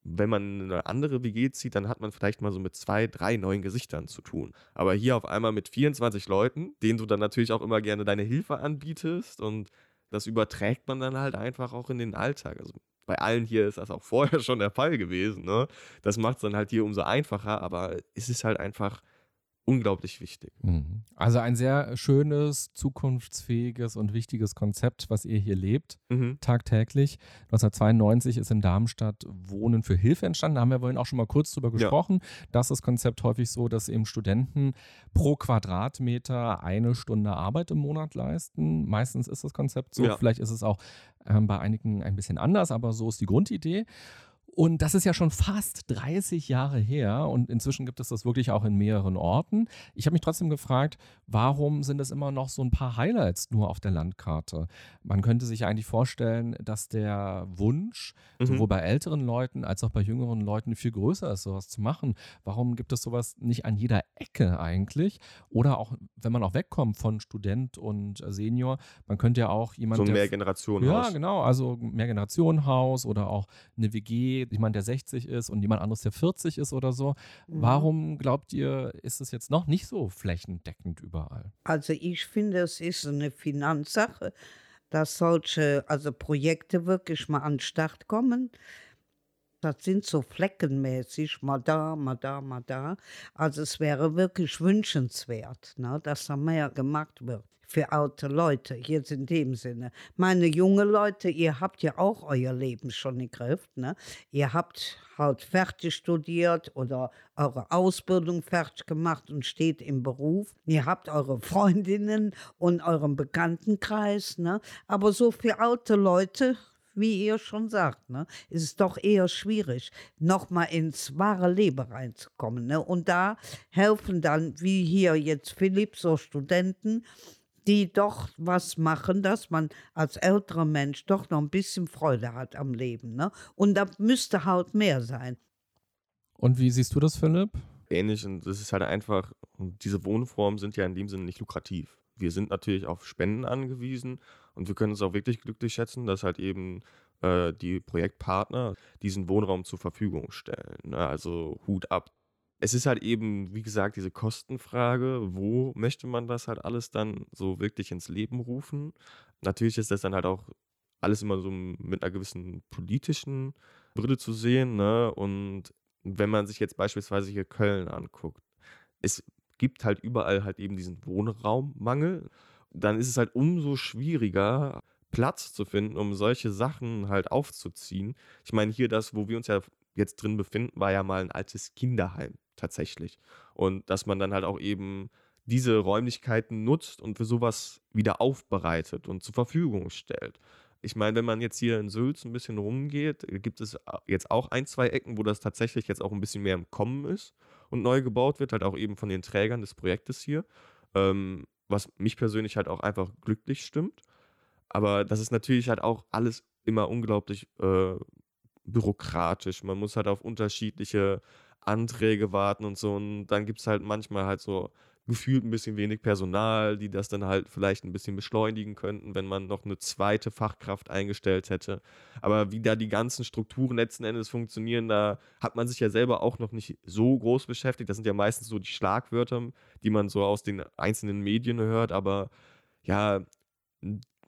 wenn man eine andere WG zieht, dann hat man vielleicht mal so mit zwei, drei neuen Gesichtern zu tun. Aber hier auf einmal mit 24 Leuten, denen du dann natürlich auch immer gerne deine Hilfe anbietest und das überträgt man dann halt einfach auch in den Alltag. Also bei allen hier ist das auch vorher schon der Fall gewesen. Ne? Das macht es dann halt hier umso einfacher, aber es ist halt einfach unglaublich wichtig. Mhm. Also ein sehr schönes, zukunftsfähiges und wichtiges Konzept, was ihr hier lebt, Mhm. tagtäglich. 1992 ist in Darmstadt Wohnen für Hilfe entstanden. Da haben wir vorhin auch schon mal kurz drüber Ja. gesprochen. Das ist das Konzept häufig so, dass eben Studenten pro Quadratmeter eine Stunde Arbeit im Monat leisten. Meistens ist das Konzept so. Ja. Vielleicht ist es auch ähm, bei einigen ein bisschen anders, aber so ist die Grundidee. Und das ist ja schon fast 30 Jahre her und inzwischen gibt es das wirklich auch in mehreren Orten. Ich habe mich trotzdem gefragt, warum sind es immer noch so ein paar Highlights nur auf der Landkarte? Man könnte sich eigentlich vorstellen, dass der Wunsch Mhm. sowohl bei älteren Leuten als auch bei jüngeren Leuten viel größer ist, sowas zu machen. Warum gibt es sowas nicht an jeder Ecke eigentlich? Oder auch, wenn man auch wegkommt von Student und Senior, man könnte ja auch jemand, So ein Mehrgenerationenhaus. ja, genau. Also Mehrgenerationenhaus oder auch eine WG, jemand, der 60 ist und jemand anderes, der 40 ist oder so. Mhm. Warum glaubt ihr, ist es jetzt noch nicht so flächendeckend überall? Also ich finde, es ist eine Finanzsache, dass solche also Projekte wirklich mal an den Start kommen. Das sind so fleckenmäßig, mal da, mal da, mal da. Also es wäre wirklich wünschenswert, ne, dass da mehr gemacht wird für alte Leute, jetzt in dem Sinne. Meine junge Leute, ihr habt ja auch euer Leben schon im Griff. Ne? Ihr habt halt fertig studiert oder eure Ausbildung fertig gemacht und steht im Beruf. Ihr habt eure Freundinnen und euren Bekanntenkreis. Ne? Aber so für alte Leute, wie ihr schon sagt, ne, ist es doch eher schwierig, nochmal ins wahre Leben reinzukommen. Ne? Und da helfen dann, wie hier jetzt Philipp, so Studenten, die doch was machen, dass man als älterer Mensch doch noch ein bisschen Freude hat am Leben. Ne? Und da müsste halt mehr sein. Und wie siehst du das, Philipp? Ähnlich und das ist halt einfach, diese Wohnformen sind ja in dem Sinne nicht lukrativ. Wir sind natürlich auf Spenden angewiesen und wir können es auch wirklich glücklich schätzen, dass halt eben äh, die Projektpartner diesen Wohnraum zur Verfügung stellen. Ne? Also Hut ab es ist halt eben, wie gesagt, diese Kostenfrage, wo möchte man das halt alles dann so wirklich ins Leben rufen? Natürlich ist das dann halt auch alles immer so mit einer gewissen politischen Brille zu sehen. Ne? Und wenn man sich jetzt beispielsweise hier Köln anguckt, es gibt halt überall halt eben diesen Wohnraummangel, dann ist es halt umso schwieriger, Platz zu finden, um solche Sachen halt aufzuziehen. Ich meine, hier das, wo wir uns ja jetzt drin befinden, war ja mal ein altes Kinderheim tatsächlich. Und dass man dann halt auch eben diese Räumlichkeiten nutzt und für sowas wieder aufbereitet und zur Verfügung stellt. Ich meine, wenn man jetzt hier in Sülz ein bisschen rumgeht, gibt es jetzt auch ein, zwei Ecken, wo das tatsächlich jetzt auch ein bisschen mehr im Kommen ist und neu gebaut wird, halt auch eben von den Trägern des Projektes hier, ähm, was mich persönlich halt auch einfach glücklich stimmt. Aber das ist natürlich halt auch alles immer unglaublich äh, bürokratisch. Man muss halt auf unterschiedliche Anträge warten und so. Und dann gibt es halt manchmal halt so gefühlt ein bisschen wenig Personal, die das dann halt vielleicht ein bisschen beschleunigen könnten, wenn man noch eine zweite Fachkraft eingestellt hätte. Aber wie da die ganzen Strukturen letzten Endes funktionieren, da hat man sich ja selber auch noch nicht so groß beschäftigt. Das sind ja meistens so die Schlagwörter, die man so aus den einzelnen Medien hört. Aber ja,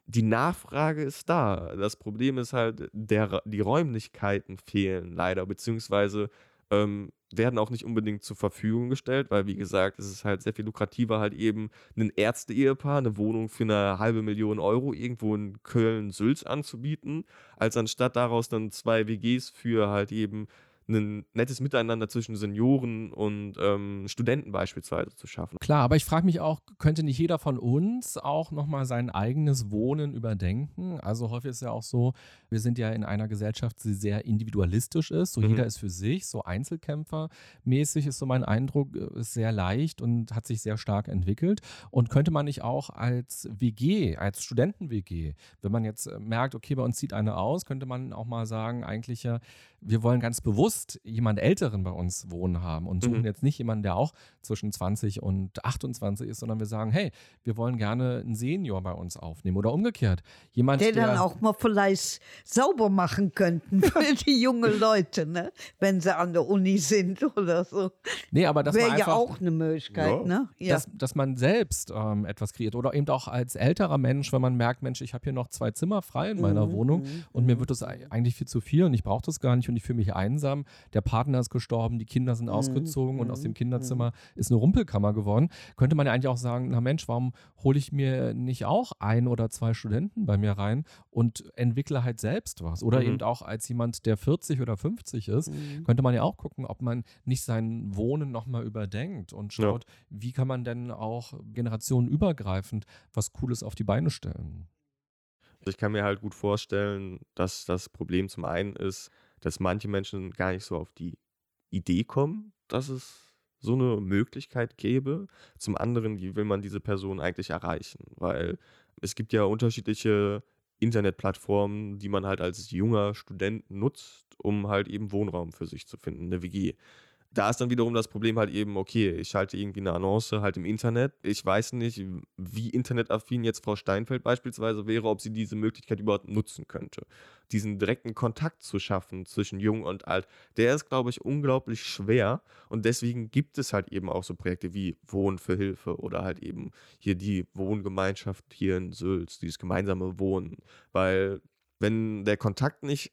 die Nachfrage ist da. Das Problem ist halt, der, die Räumlichkeiten fehlen leider, beziehungsweise ähm, werden auch nicht unbedingt zur Verfügung gestellt, weil wie gesagt, es ist halt sehr viel lukrativer, halt eben ein Ärzte-Ehepaar eine Wohnung für eine halbe Million Euro irgendwo in Köln-Sülz anzubieten, als anstatt daraus dann zwei WGs für halt eben ein nettes Miteinander zwischen Senioren und ähm, Studenten beispielsweise zu schaffen. Klar, aber ich frage mich auch, könnte nicht jeder von uns auch nochmal sein eigenes Wohnen überdenken? Also häufig ist ja auch so, wir sind ja in einer Gesellschaft, die sehr individualistisch ist. So mhm. jeder ist für sich, so Einzelkämpfermäßig ist so mein Eindruck, äh, ist sehr leicht und hat sich sehr stark entwickelt. Und könnte man nicht auch als WG, als Studenten-WG, wenn man jetzt äh, merkt, okay, bei uns zieht eine aus, könnte man auch mal sagen, eigentlich ja, wir wollen ganz bewusst jemand Älteren bei uns wohnen haben und suchen mhm. jetzt nicht jemanden, der auch zwischen 20 und 28 ist, sondern wir sagen, hey, wir wollen gerne einen Senior bei uns aufnehmen oder umgekehrt. Jemand, der, der dann auch mal vielleicht sauber machen könnten für die jungen Leute, ne? wenn sie an der Uni sind oder so. Nee, aber das wäre ja auch eine Möglichkeit, ja. ne? Ja. Dass, dass man selbst ähm, etwas kreiert oder eben auch als älterer Mensch, wenn man merkt, Mensch, ich habe hier noch zwei Zimmer frei in meiner mhm. Wohnung mhm. und mir mhm. wird das eigentlich viel zu viel und ich brauche das gar nicht und ich fühle mich einsam. Der Partner ist gestorben, die Kinder sind mhm. ausgezogen und aus dem mhm. Kinderzimmer ist eine Rumpelkammer geworden. Könnte man ja eigentlich auch sagen, na Mensch, warum hole ich mir nicht auch ein oder zwei Studenten bei mir rein und entwickle halt selbst was? Oder mhm. eben auch als jemand, der 40 oder 50 ist, mhm. könnte man ja auch gucken, ob man nicht sein Wohnen nochmal überdenkt und schaut, ja. wie kann man denn auch generationenübergreifend was Cooles auf die Beine stellen. Ich kann mir halt gut vorstellen, dass das Problem zum einen ist, dass manche Menschen gar nicht so auf die Idee kommen, dass es so eine Möglichkeit gäbe. Zum anderen, wie will man diese Person eigentlich erreichen? Weil es gibt ja unterschiedliche Internetplattformen, die man halt als junger Student nutzt, um halt eben Wohnraum für sich zu finden, eine WG da ist dann wiederum das Problem halt eben, okay, ich schalte irgendwie eine Annonce halt im Internet. Ich weiß nicht, wie internetaffin jetzt Frau Steinfeld beispielsweise wäre, ob sie diese Möglichkeit überhaupt nutzen könnte. Diesen direkten Kontakt zu schaffen zwischen Jung und Alt, der ist, glaube ich, unglaublich schwer. Und deswegen gibt es halt eben auch so Projekte wie Wohnen für Hilfe oder halt eben hier die Wohngemeinschaft hier in Sülz, dieses gemeinsame Wohnen. Weil wenn der Kontakt nicht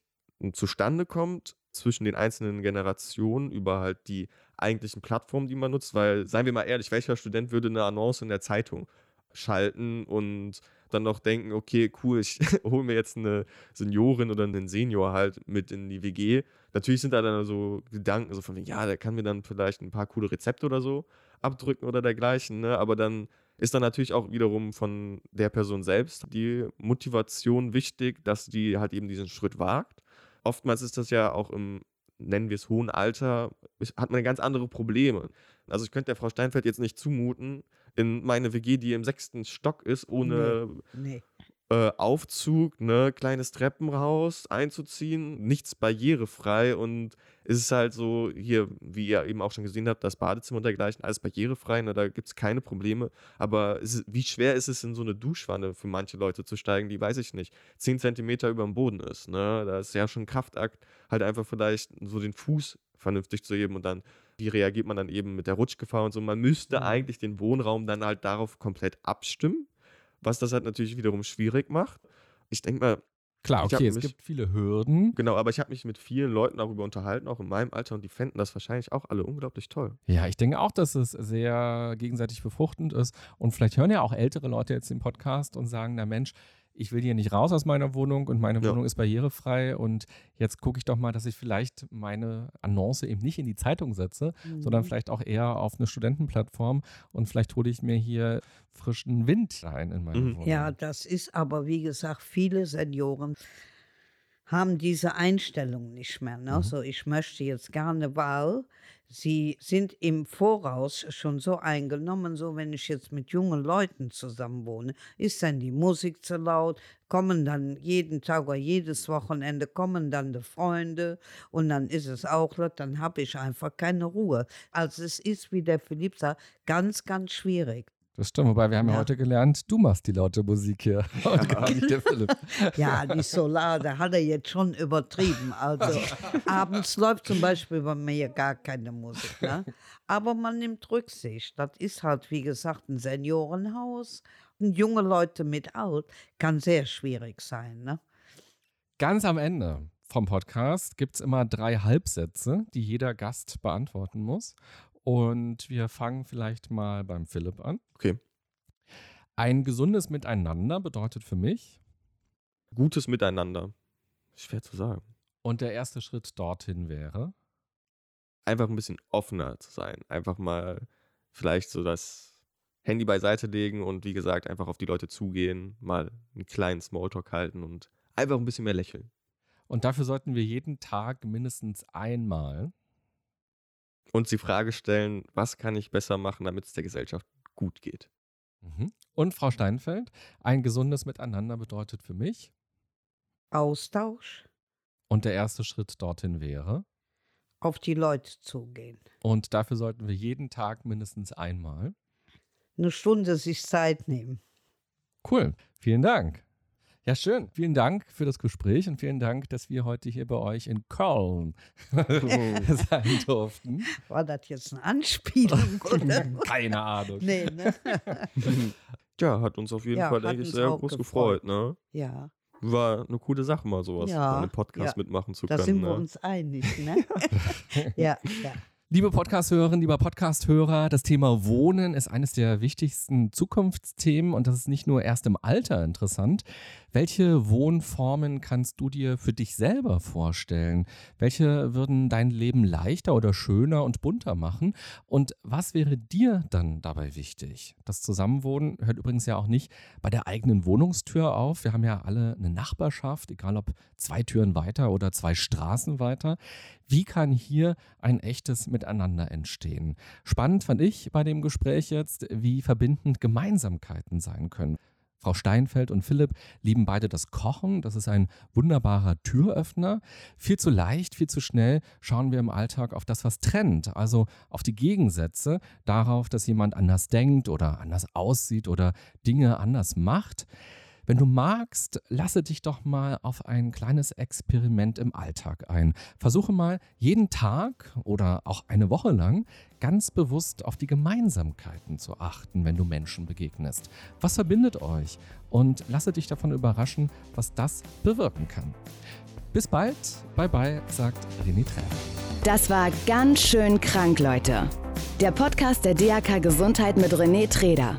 zustande kommt, zwischen den einzelnen Generationen über halt die eigentlichen Plattformen, die man nutzt, weil, seien wir mal ehrlich, welcher Student würde eine Annonce in der Zeitung schalten und dann noch denken, okay, cool, ich hole mir jetzt eine Seniorin oder einen Senior halt mit in die WG. Natürlich sind da dann so Gedanken, so von, ja, der kann mir dann vielleicht ein paar coole Rezepte oder so abdrücken oder dergleichen, ne? aber dann ist dann natürlich auch wiederum von der Person selbst die Motivation wichtig, dass die halt eben diesen Schritt wagt. Oftmals ist das ja auch im, nennen wir es, hohen Alter, hat man ganz andere Probleme. Also ich könnte der Frau Steinfeld jetzt nicht zumuten, in meine WG, die im sechsten Stock ist, ohne Nee. äh, Aufzug, ne, kleines Treppenhaus einzuziehen, nichts barrierefrei und es ist halt so, hier, wie ihr eben auch schon gesehen habt, das Badezimmer und dergleichen, alles barrierefrei, ne, da gibt es keine Probleme. Aber es wie schwer ist es in so eine Duschwanne für manche Leute zu steigen, die weiß ich nicht, 10 Zentimeter über dem Boden ist, ne? Da ist ja schon ein Kraftakt, halt einfach vielleicht so den Fuß vernünftig zu heben und dann, wie reagiert man dann eben mit der Rutschgefahr und so. Man müsste Mhm. eigentlich den Wohnraum dann halt darauf komplett abstimmen, was das halt natürlich wiederum schwierig macht. Ich denke mal, Klar, okay, es mich- gibt viele Hürden. Genau, aber ich habe mich mit vielen Leuten darüber unterhalten, auch in meinem Alter, und die fänden das wahrscheinlich auch alle unglaublich toll. Ja, ich denke auch, dass es sehr gegenseitig befruchtend ist. Und vielleicht hören ja auch ältere Leute jetzt den Podcast und sagen, na Mensch, ich will hier nicht raus aus meiner Wohnung und meine Ja. Wohnung ist barrierefrei und jetzt gucke ich doch mal, dass ich vielleicht meine Annonce eben nicht in die Zeitung setze, sondern Mhm. vielleicht auch eher auf eine Studentenplattform und vielleicht hole ich mir hier frischen Wind rein in meine Mhm. Wohnung. Ja, das ist aber, wie gesagt, viele Senioren haben diese Einstellung nicht mehr. Ne? Mhm. So, ich möchte jetzt gerne, weil sie sind im Voraus schon so eingenommen, so wenn ich jetzt mit jungen Leuten zusammen wohne, ist dann die Musik zu laut, kommen dann jeden Tag oder jedes Wochenende kommen dann die Freunde und dann ist es auch laut, dann habe ich einfach keine Ruhe. Also es ist, wie der Philipp sagt, ganz, ganz schwierig. Das stimmt, wobei wir haben ja. Ja. heute gelernt, du machst die laute Musik hier und gar nicht der Philipp. Ja, die Solar, da hat er jetzt schon übertrieben. Also abends läuft zum Beispiel bei mir gar keine Musik. Ne? Aber man nimmt Rücksicht. Das ist halt, wie gesagt, ein Seniorenhaus. Und junge Leute mit alt kann sehr schwierig sein. Ne? Ganz am Ende vom Podcast gibt es immer drei Halbsätze, die jeder Gast beantworten muss. Und wir fangen vielleicht mal beim Philipp an. Okay. Ein gesundes Miteinander bedeutet für mich, Gutes Miteinander. Schwer zu sagen. und der erste Schritt dorthin wäre, Einfach ein bisschen offener zu sein. Einfach mal vielleicht so das Handy beiseite legen und wie gesagt, einfach auf die Leute zugehen, mal einen kleinen Smalltalk halten und einfach ein bisschen mehr lächeln. und dafür sollten wir jeden Tag mindestens einmal, Und die Frage stellen, was kann ich besser machen, damit es der Gesellschaft gut geht. Mhm. und Frau Steinfeld, ein gesundes Miteinander bedeutet für mich, Austausch, und der erste Schritt dorthin wäre, auf die Leute zugehen. und dafür sollten wir jeden Tag mindestens einmal. Eine Stunde sich Zeit nehmen. Cool, vielen Dank. Ja, schön. Vielen Dank für das Gespräch und vielen Dank, dass wir heute hier bei euch in Köln sein durften. War das jetzt eine Anspielung? Oder? Keine Ahnung. nee, ne? Ja, hat uns auf jeden Ja, Fall, denke ich, sehr groß gefreut. gefreut. Ne? Ja, War eine coole Sache, mal sowas Ja, an einem Podcast ja. mitmachen zu da können. sind ne? wir uns einig, ne? ja, ja. Liebe Podcast-Hörerinnen, lieber Podcast-Hörer, das Thema Wohnen ist eines der wichtigsten Zukunftsthemen und das ist nicht nur erst im Alter interessant. Welche Wohnformen kannst du dir für dich selber vorstellen? Welche würden dein Leben leichter oder schöner und bunter machen? Und was wäre dir dann dabei wichtig? Das Zusammenwohnen hört übrigens ja auch nicht bei der eigenen Wohnungstür auf. Wir haben ja alle eine Nachbarschaft, egal ob zwei Türen weiter oder zwei Straßen weiter. Wie kann hier ein echtes Miteinander entstehen? Spannend fand ich bei dem Gespräch jetzt, wie verbindend Gemeinsamkeiten sein können. Frau Steinfeld und Philipp lieben beide das Kochen. Das ist ein wunderbarer Türöffner. Viel zu leicht, viel zu schnell schauen wir im Alltag auf das, was trennt. Also auf die Gegensätze, darauf, dass jemand anders denkt oder anders aussieht oder Dinge anders macht. Wenn du magst, lasse dich doch mal auf ein kleines Experiment im Alltag ein. Versuche mal jeden Tag oder auch eine Woche lang ganz bewusst auf die Gemeinsamkeiten zu achten, wenn du Menschen begegnest. Was verbindet euch? Und lasse dich davon überraschen, was das bewirken kann. Bis bald, bye bye, sagt René Träger. Das war ganz schön krank, Leute. Der Podcast der DAK Gesundheit mit René Treder.